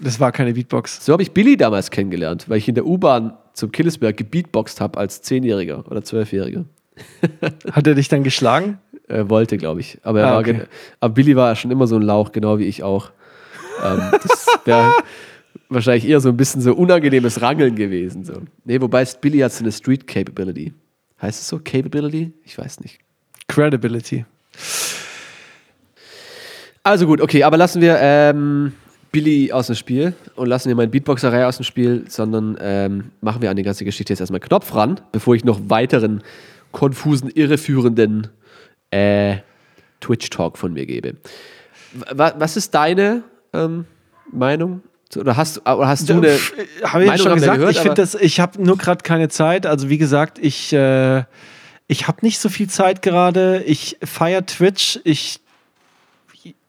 Das war keine Beatbox. So habe ich Billy damals kennengelernt, weil ich in der U-Bahn zum Killesberg gebeatboxt habe als Zehnjähriger oder Zwölfjähriger. Hat er dich dann geschlagen? Er wollte, glaube ich. Aber, ah, okay. aber Billy war schon immer so ein Lauch, genau wie ich auch. Ähm, das wäre wahrscheinlich eher so ein bisschen so unangenehmes Rangeln gewesen. So. Nee, wobei Billy hat so eine Street Capability. Heißt es so? Capability? Ich weiß nicht. Credibility. Also gut, okay, aber lassen wir ähm, Billy aus dem Spiel und lassen wir meine Beatboxerei aus dem Spiel, sondern ähm, machen wir an die ganze Geschichte jetzt erstmal Knopf ran, bevor ich noch weiteren konfusen, irreführenden äh, Twitch-Talk von mir gebe. Was ist deine ähm, Meinung? Oder hast, oder hast du eine. Habe ich schon gesagt, gehört, ich finde das, ich habe nur gerade keine Zeit. Also, wie gesagt, ich, äh, ich habe nicht so viel Zeit gerade. Ich feiere Twitch. Ich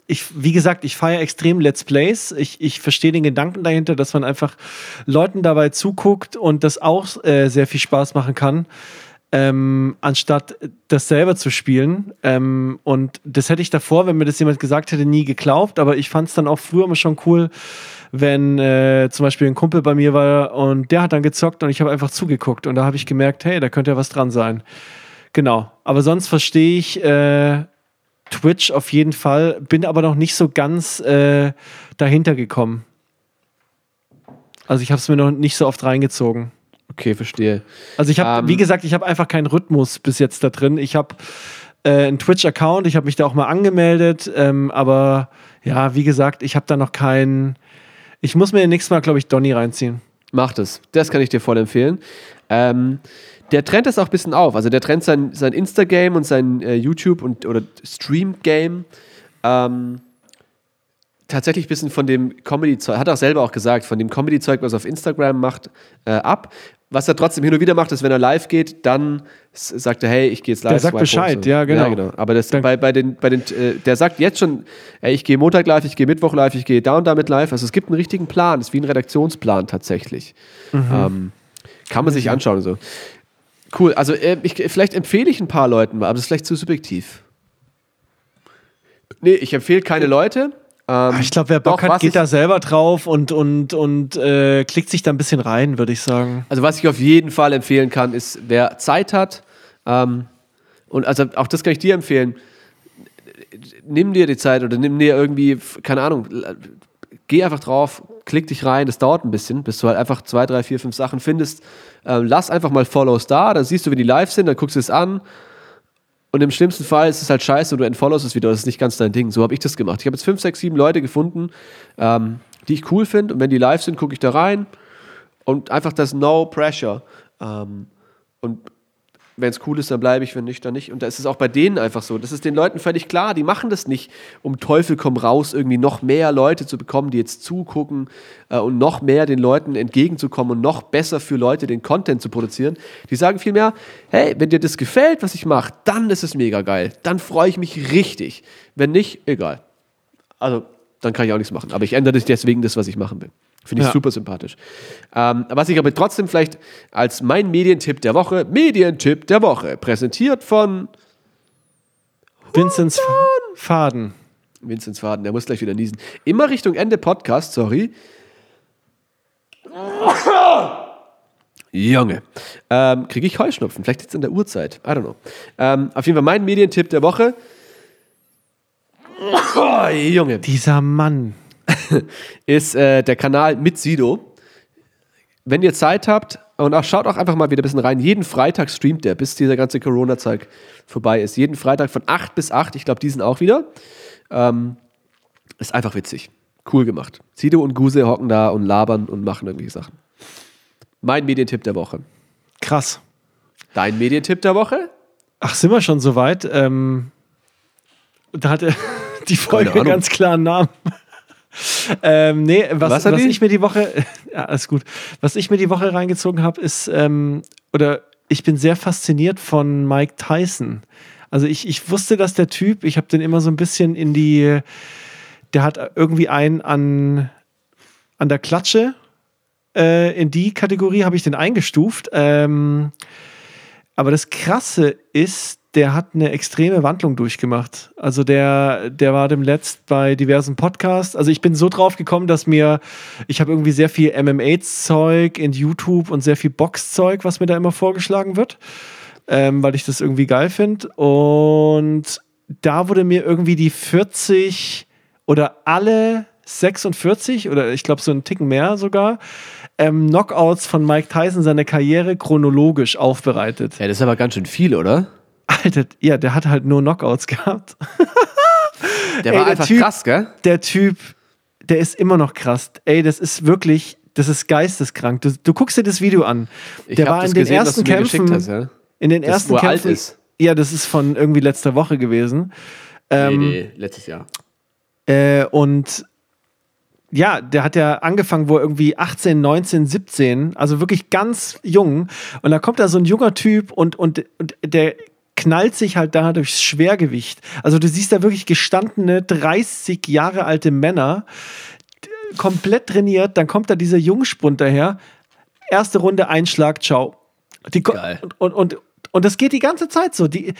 ich, wie gesagt, ich feiere extrem Let's Plays. Ich, ich verstehe den Gedanken dahinter, dass man einfach Leuten dabei zuguckt und das auch äh, sehr viel Spaß machen kann ähm, anstatt das selber zu spielen. Ähm, und das hätte ich davor, wenn mir das jemand gesagt hätte, nie geglaubt. Aber ich fand es dann auch früher immer schon cool, wenn äh, zum Beispiel ein Kumpel bei mir war und der hat dann gezockt und ich habe einfach zugeguckt. Und da habe ich gemerkt, hey, da könnte ja was dran sein. Genau. Aber sonst verstehe ich äh, Twitch auf jeden Fall, bin aber noch nicht so ganz äh, dahinter gekommen. Also ich habe es mir noch nicht so oft reingezogen. Okay, verstehe. Also ich habe, um, wie ähm, gesagt, ich habe einfach keinen Rhythmus bis jetzt da drin. Ich habe äh, einen Twitch-Account, ich habe mich da auch mal angemeldet, ähm, aber ja, wie gesagt, ich habe da noch keinen. Ich muss mir nächstes Mal, glaube ich, Donny reinziehen. Mach das. Das kann ich dir voll empfehlen. Ähm, der trennt das auch ein bisschen auf. Also der trennt sein, sein Insta-Game und sein äh, YouTube- und, oder Stream-Game. Ähm, tatsächlich ein bisschen von dem Comedy-Zeug, hat er auch selber auch gesagt, von dem Comedy-Zeug, was er auf Instagram macht, äh, ab. Was er trotzdem hin und wieder macht, ist, wenn er live geht, dann sagt er, hey, ich gehe jetzt live. Der sagt Bescheid, ja genau. ja, genau. Aber das, bei, bei den, bei den, äh, der sagt jetzt schon, ey, ich gehe Montag live, ich gehe Mittwoch live, ich gehe da und damit live. Also es gibt einen richtigen Plan, es ist wie ein Redaktionsplan tatsächlich. Mhm. Ähm, kann man sich anschauen. So. Cool, also äh, ich, vielleicht empfehle ich ein paar Leuten mal, aber das ist vielleicht zu subjektiv. Nee, ich empfehle keine Leute. Ähm, ich glaube, wer Bock doch, hat, geht da selber drauf und, und, und äh, klickt sich da ein bisschen rein, würde ich sagen. Also, was ich auf jeden Fall empfehlen kann, ist, wer Zeit hat, ähm, und also auch das kann ich dir empfehlen, nimm dir die Zeit oder nimm dir irgendwie, keine Ahnung, geh einfach drauf, klick dich rein, das dauert ein bisschen, bis du halt einfach zwei, drei, vier, fünf Sachen findest. Ähm, lass einfach mal Follows da, dann siehst du, wie die live sind, dann guckst du es an und im schlimmsten Fall ist es halt scheiße und du entfollowst es wieder. Das ist nicht ganz dein Ding. So habe ich das gemacht. Ich habe jetzt fünf, sechs, sieben Leute gefunden, ähm, die ich cool finde. Und wenn die live sind, gucke ich da rein. Und einfach das No Pressure. Ähm, und wenn es cool ist, dann bleibe ich, wenn nicht, dann nicht. Und da ist es auch bei denen einfach so. Das ist den Leuten völlig klar. Die machen das nicht, um Teufel komm raus, irgendwie noch mehr Leute zu bekommen, die jetzt zugucken äh, und noch mehr den Leuten entgegenzukommen und noch besser für Leute den Content zu produzieren. Die sagen vielmehr, hey, wenn dir das gefällt, was ich mache, dann ist es mega geil. Dann freue ich mich richtig. Wenn nicht, egal. Also, dann kann ich auch nichts machen. Aber ich ändere das deswegen das, was ich machen will. Finde ich ja. super sympathisch. Ähm, was ich aber trotzdem vielleicht als mein Medientipp der Woche, Medientipp der Woche, präsentiert von Vinzenz Faden. Vinzenz Faden, der muss gleich wieder niesen. Immer Richtung Ende Podcast, sorry. Junge. Ähm, Kriege ich Heuschnupfen? Vielleicht jetzt in der Uhrzeit. I don't know. Ähm, auf jeden Fall mein Medientipp der Woche. Junge. Dieser Mann. ist äh, der Kanal mit Sido. Wenn ihr Zeit habt, und auch schaut auch einfach mal wieder ein bisschen rein. Jeden Freitag streamt der, bis dieser ganze Corona-Zeug vorbei ist. Jeden Freitag von 8 bis 8. Ich glaube, die sind auch wieder. Ähm, ist einfach witzig. Cool gemacht. Sido und Guse hocken da und labern und machen irgendwelche Sachen. Mein Medientipp der Woche. Krass. Dein Medientipp der Woche? Ach, sind wir schon so weit? Ähm, Da hatte die Folge ganz klar einen Namen. ähm, nee, was, Was ich mir die Woche, ja, alles gut. Was ich mir die Woche reingezogen habe, ist, ähm, oder ich bin sehr fasziniert von Mike Tyson. Also ich, ich wusste, dass der Typ, ich habe den immer so ein bisschen in die, der hat irgendwie einen an, an der Klatsche, äh, in die Kategorie habe ich den eingestuft. Ähm, aber das Krasse ist, der hat eine extreme Wandlung durchgemacht. Also der, der war dem letzt bei diversen Podcasts. Also ich bin so drauf gekommen, dass mir, ich habe irgendwie sehr viel MMA-Zeug in YouTube und sehr viel Box-Zeug, was mir da immer vorgeschlagen wird, ähm, weil ich das irgendwie geil finde. Und da wurde mir irgendwie die 40 oder alle 46 oder ich glaube so einen Ticken mehr sogar, ähm, Knockouts von Mike Tyson seine Karriere chronologisch aufbereitet. Ja, das ist aber ganz schön viel, oder? Alter, ja, der hat halt nur Knockouts gehabt. Der Ey, war der einfach Typ- krass, gell? Der Typ, der ist immer noch krass. Ey, das ist wirklich, das ist geisteskrank. Du, du guckst dir das Video an. Ich der war das in den gesehen, ersten du mir geschickt Kämpfen, hast, ja? in den Das, ersten er Kämpfen. ist. Ja, das ist von irgendwie letzter Woche gewesen. Ähm, nee, nee, letztes Jahr. Äh, und ja, der hat ja angefangen, wo er irgendwie 18, 19, 17, also wirklich ganz jung. Und da kommt da so ein junger Typ und, und, und der knallt sich halt da durchs Schwergewicht. Also du siehst da wirklich gestandene 30 Jahre alte Männer, komplett trainiert. Dann kommt da dieser Jungspund daher. Erste Runde, Einschlag, ciao. Die Geil. Und, und, und, und das geht die ganze Zeit so. Die,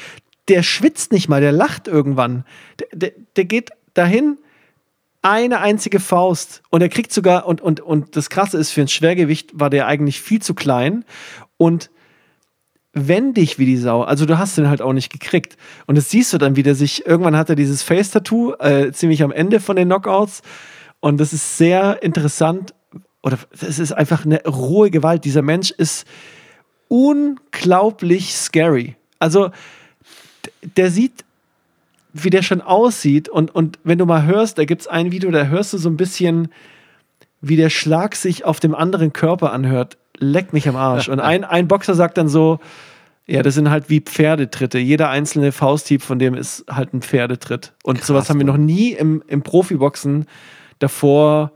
der schwitzt nicht mal, der lacht irgendwann. Der, der, der geht dahin, eine einzige Faust. Und er kriegt sogar, und, und, und das Krasse ist, für ein Schwergewicht war der eigentlich viel zu klein und wendig wie die Sau. Also du hast den halt auch nicht gekriegt. Und das siehst du dann, wie der sich, irgendwann hat er dieses Face-Tattoo, äh, ziemlich am Ende von den Knockouts. Und das ist sehr interessant. Oder das ist einfach eine rohe Gewalt. Dieser Mensch ist unglaublich scary. Also der sieht, wie der schon aussieht. Und, und wenn du mal hörst, da gibt es ein Video, da hörst du so ein bisschen, wie der Schlag sich auf dem anderen Körper anhört. Leck mich am Arsch. Und ein, ein Boxer sagt dann so, ja, das sind halt wie Pferdetritte. Jeder einzelne Fausthieb von dem ist halt ein Pferdetritt. Und Krass, sowas haben wir noch nie im, im Profiboxen davor,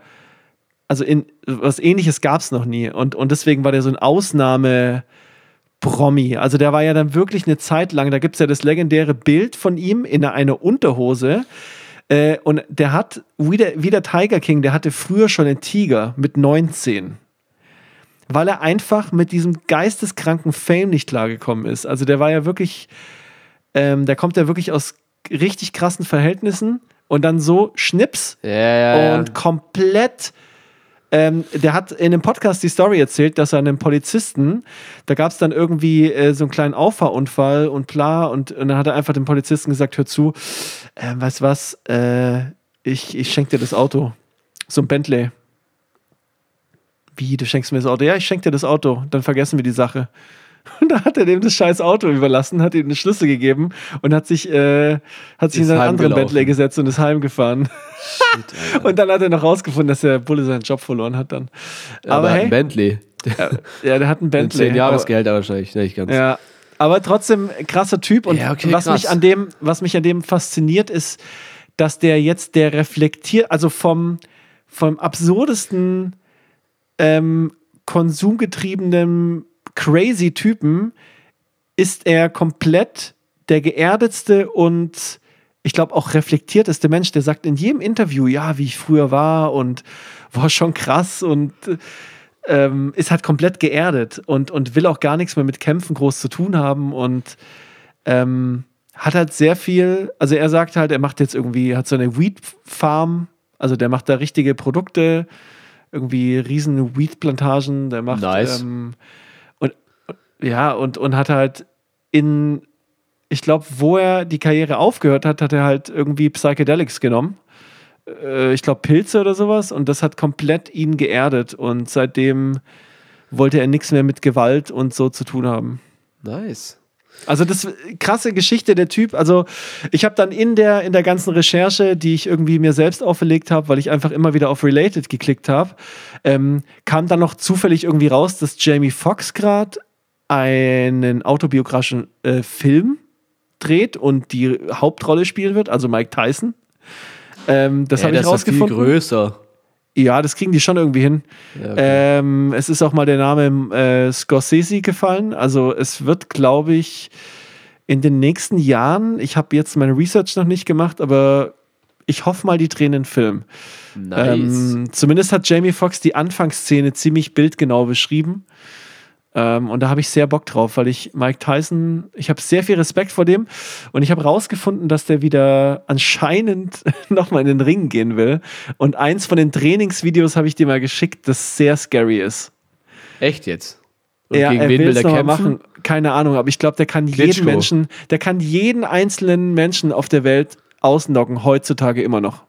also in was ähnliches gab es noch nie. Und, und deswegen war der so ein Ausnahme. Promi. Also der war ja dann wirklich eine Zeit lang, da gibt es ja das legendäre Bild von ihm in einer Unterhose. Äh, und der hat, wie der, wie der Tiger King, der hatte früher schon einen Tiger mit 19. Weil er einfach mit diesem geisteskranken Fame nicht klargekommen ist. Also der war ja wirklich, ähm, der kommt ja wirklich aus richtig krassen Verhältnissen und dann so Schnips Ja, ja, ja. und komplett. Ähm, der hat in einem Podcast die Story erzählt, dass er einem Polizisten, da gab es dann irgendwie äh, so einen kleinen Auffahrunfall und bla, und, und dann hat er einfach dem Polizisten gesagt: Hör zu, äh, weißt du was, äh, ich, ich schenke dir das Auto. So ein Bentley. Wie, du schenkst mir das Auto? Ja, ich schenke dir das Auto, dann vergessen wir die Sache. Und da hat er dem das scheiß Auto überlassen, hat ihm eine Schlüssel gegeben und hat sich, äh, hat sich Ist in einen anderen. Bentley gesetzt und ist heimgefahren. Shit. Und dann hat er noch rausgefunden, dass der Bulle seinen Job verloren hat dann. aber Aber ein hey, Bentley. ja, der hat einen Ein Bentley. 10 Jahresgeld wahrscheinlich, nicht ganz. Ja, aber trotzdem krasser Typ. Und Ja, okay, was, krass. mich an dem, was mich an dem fasziniert, ist, dass der jetzt, der reflektiert, also vom, vom absurdesten, ähm, konsumgetriebenen, crazy Typen, ist er komplett der geerdetste und ich glaube auch reflektierteste Mensch, der sagt in jedem Interview, ja, wie ich früher war und war schon krass und ähm, ist halt komplett geerdet und, und will auch gar nichts mehr mit Kämpfen groß zu tun haben und ähm, hat halt sehr viel, also er sagt halt, er macht jetzt irgendwie, hat so eine Weed-Farm, also der macht da richtige Produkte, irgendwie riesen Weed-Plantagen, der macht Nice. ähm, und ja, und, und hat halt in, ich glaube, wo er die Karriere aufgehört hat, hat er halt irgendwie Psychedelics genommen. Äh, ich glaube, Pilze oder sowas. Und das hat komplett ihn geerdet. Und seitdem wollte er nichts mehr mit Gewalt und so zu tun haben. Nice. Also das krasse Geschichte der Typ. Also ich habe dann in der in der ganzen Recherche, die ich irgendwie mir selbst auferlegt habe, weil ich einfach immer wieder auf Related geklickt habe, ähm, kam dann noch zufällig irgendwie raus, dass Jamie Foxx gerade einen autobiografischen äh, Film dreht und die Hauptrolle spielen wird, also Mike Tyson. Ähm, das Ja, habe ich das ist viel rausgefunden. größer. Ja, das kriegen die schon irgendwie hin. Ja, okay. Ähm, es ist auch mal der Name äh, Scorsese gefallen. Also es wird, glaube ich, in den nächsten Jahren, ich habe jetzt meine Research noch nicht gemacht, aber ich hoffe mal, die drehen einen Film. Nice. Ähm, zumindest hat Jamie Foxx die Anfangsszene ziemlich bildgenau beschrieben. Ähm, und da habe ich sehr Bock drauf, weil ich Mike Tyson, ich habe sehr viel Respekt vor dem und ich habe rausgefunden, dass der wieder anscheinend nochmal in den Ring gehen will. Und eins von den Trainingsvideos habe ich dir mal geschickt, das sehr scary ist. Echt jetzt? Und Ja, gegen er wen will der kämpfen? machen. Keine Ahnung, aber ich glaube, der kann Klitschko. jeden Menschen, der kann jeden einzelnen Menschen auf der Welt ausnocken, heutzutage immer noch.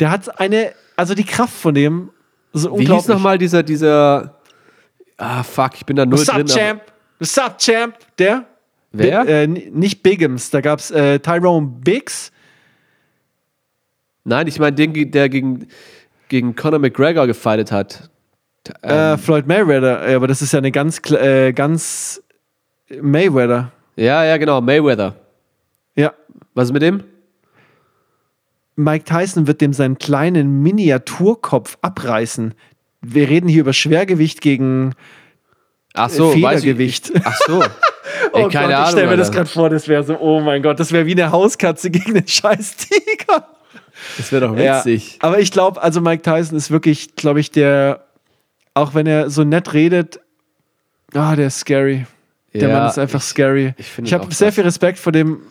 Der hat eine, also die Kraft von dem, so Wie hieß unglaublich. nochmal dieser, dieser. Ah, fuck, ich bin da null What's up, drin. aber- Champ? What's up, Champ? Der? Wer? Bi- äh, nicht Biggums, da gab es äh, Tyrone Biggs. Nein, ich meine den, der gegen, gegen Conor McGregor gefightet hat. Äh, Ähm, Floyd Mayweather, aber das ist ja eine ganz, äh, ganz Mayweather. ja, ja, genau, Mayweather. Ja. Was ist mit dem? Mike Tyson wird dem seinen kleinen Miniaturkopf abreißen. Wir reden hier über Schwergewicht gegen Ach so, äh, weiß ich- Federgewicht. Ach so. Ey, oh keine Gott, Ahnung. ich stelle mir das gerade vor, das wäre so, oh mein Gott, das wäre wie eine Hauskatze gegen einen scheiß Tiger. Das wäre doch Ja, witzig. aber ich glaube, also Mike Tyson ist wirklich, glaube ich, der, auch wenn er so nett redet, ah, der ist scary. Der Ja, Mann ist einfach ich- scary. ich finde Ich habe sehr krass. viel Respekt vor dem,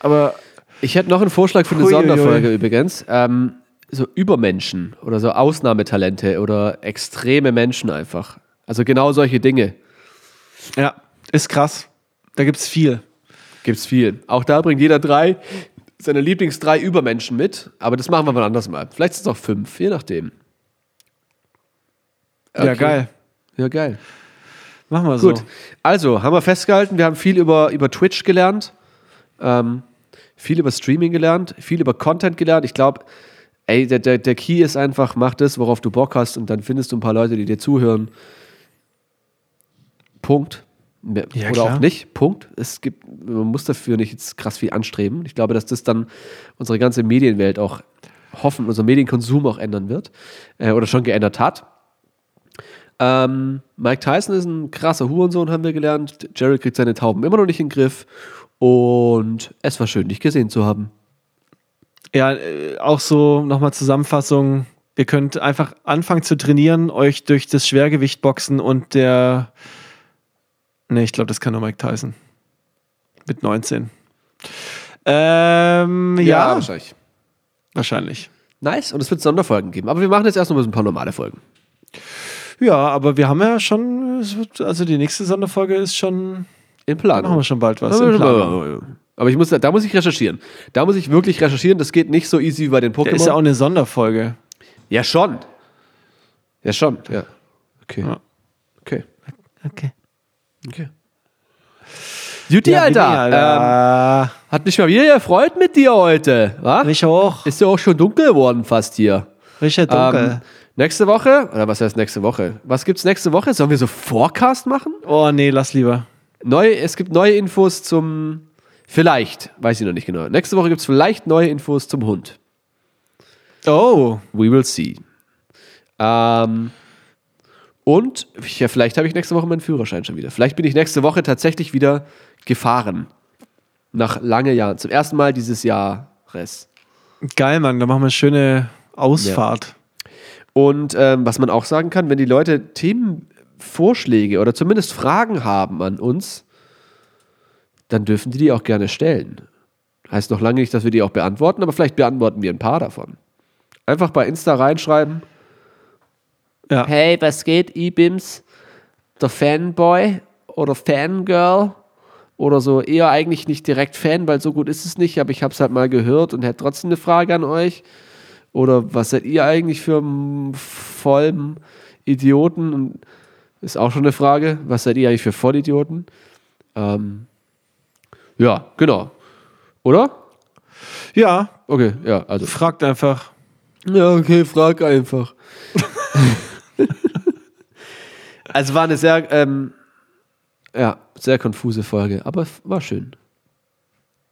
aber Ich hätte noch einen Vorschlag für eine. Sonderfolge übrigens. Ähm, so Übermenschen oder so Ausnahmetalente oder extreme Menschen einfach. Also genau solche Dinge ja, ist krass. Da gibt es viel. gibt es viel. Auch da bringt jeder drei seine Lieblings drei Übermenschen mit. Aber das machen wir mal anders mal. Vielleicht sind es auch fünf, je nachdem. Ja, Okay. geil. Ja, geil. Machen wir so. Gut. Also, haben wir festgehalten, wir haben viel über, über Twitch gelernt, ähm, viel über Streaming gelernt, viel über Content gelernt. Ich glaube, ey, der, der, der Key ist einfach, mach das, worauf du Bock hast und dann findest du ein paar Leute, die dir zuhören. Punkt. Ja, Oder klar. auch nicht. Punkt. Es gibt, man muss dafür nicht jetzt krass viel anstreben. Ich glaube, dass das dann unsere ganze Medienwelt auch hoffen, unser Medienkonsum auch ändern wird äh, oder schon geändert hat. Ähm, Mike Tyson ist ein krasser Hurensohn, haben wir gelernt. Jared kriegt seine Tauben immer noch nicht in den Griff. Und es war schön, dich gesehen zu haben. Ja, äh, auch so nochmal Zusammenfassung. Ihr könnt einfach anfangen zu trainieren, euch durch das Schwergewicht boxen und der. Ne, ich glaube, das kann nur Mike Tyson. Mit 19. Ähm, ja, wahrscheinlich. wahrscheinlich. Nice. Und es wird Sonderfolgen geben. Aber wir machen jetzt erst noch ein paar normale Folgen. Ja, aber wir haben ja schon, also die nächste Sonderfolge ist schon, In Planung. machen wir schon bald was. Ja, im ja, ja, ja. Aber ich muss, da muss ich recherchieren. Da muss ich wirklich recherchieren. Das geht nicht so easy wie bei den Der ist ja auch Pokémon. eine Sonderfolge. Ja, schon. Ja, schon. Ja. Okay. Ja. Okay. Okay. Okay. Juti, Alter. Ähm, Alter. hat mich mal wieder gefreut mit dir heute. Wa? Mich hoch. Ist ja auch schon dunkel geworden fast hier. Richtig dunkel. Ähm, nächste Woche, oder was heißt nächste Woche? Was gibt's nächste Woche? Sollen wir so Forecast machen? oh nee, lass lieber. Neu, es gibt neue Infos zum. Vielleicht, weiß ich noch nicht genau. Nächste Woche gibt's vielleicht neue Infos zum Hund. Oh, We will see. Ähm, und ja, vielleicht habe ich nächste Woche meinen Führerschein schon wieder. Vielleicht bin ich nächste Woche tatsächlich wieder gefahren. Nach lange Jahren. Zum ersten Mal dieses Jahres. geil, Mann. Da machen wir eine schöne Ausfahrt. Und ähm, was man auch sagen kann, wenn die Leute Themenvorschläge oder zumindest Fragen haben an uns, dann dürfen die die auch gerne stellen. Heißt noch lange nicht, dass wir die auch beantworten, aber vielleicht beantworten wir ein paar davon. Einfach bei Insta reinschreiben. Ja. Hey, was geht, E-Bims? Der Fanboy oder Fangirl? Oder so eher eigentlich nicht direkt Fan, weil so gut ist es nicht, aber ich habe es halt mal gehört und hätte trotzdem eine Frage an euch. Oder was seid ihr eigentlich für m- vollen Idioten? Und ist auch schon eine Frage. Was seid ihr eigentlich für Vollidioten? Ähm, ja, genau. Oder? Ja, Okay, ja, also. fragt einfach. Ja, okay, frag einfach. also war eine sehr, ähm, ja, sehr konfuse Folge, aber war schön.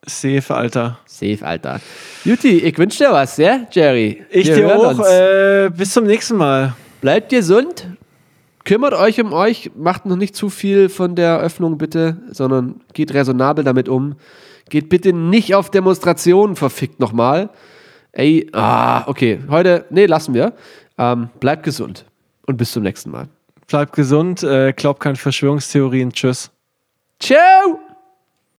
Safe, Alter. Safe, Alter. Juti, ich wünsche dir was, ja, Jerry? Ich Wir dir auch. Äh, bis zum nächsten Mal. Bleibt gesund. Kümmert euch um euch. Macht noch nicht zu viel von der Öffnung, bitte, sondern geht raisonabel damit um. Geht bitte nicht auf Demonstrationen, verfickt nochmal. Ey, ah, okay. Heute, nee, lassen wir. Ähm, bleibt gesund. Und bis zum nächsten Mal. Bleibt gesund. Äh, glaubt keine Verschwörungstheorien. Tschüss. Ciao!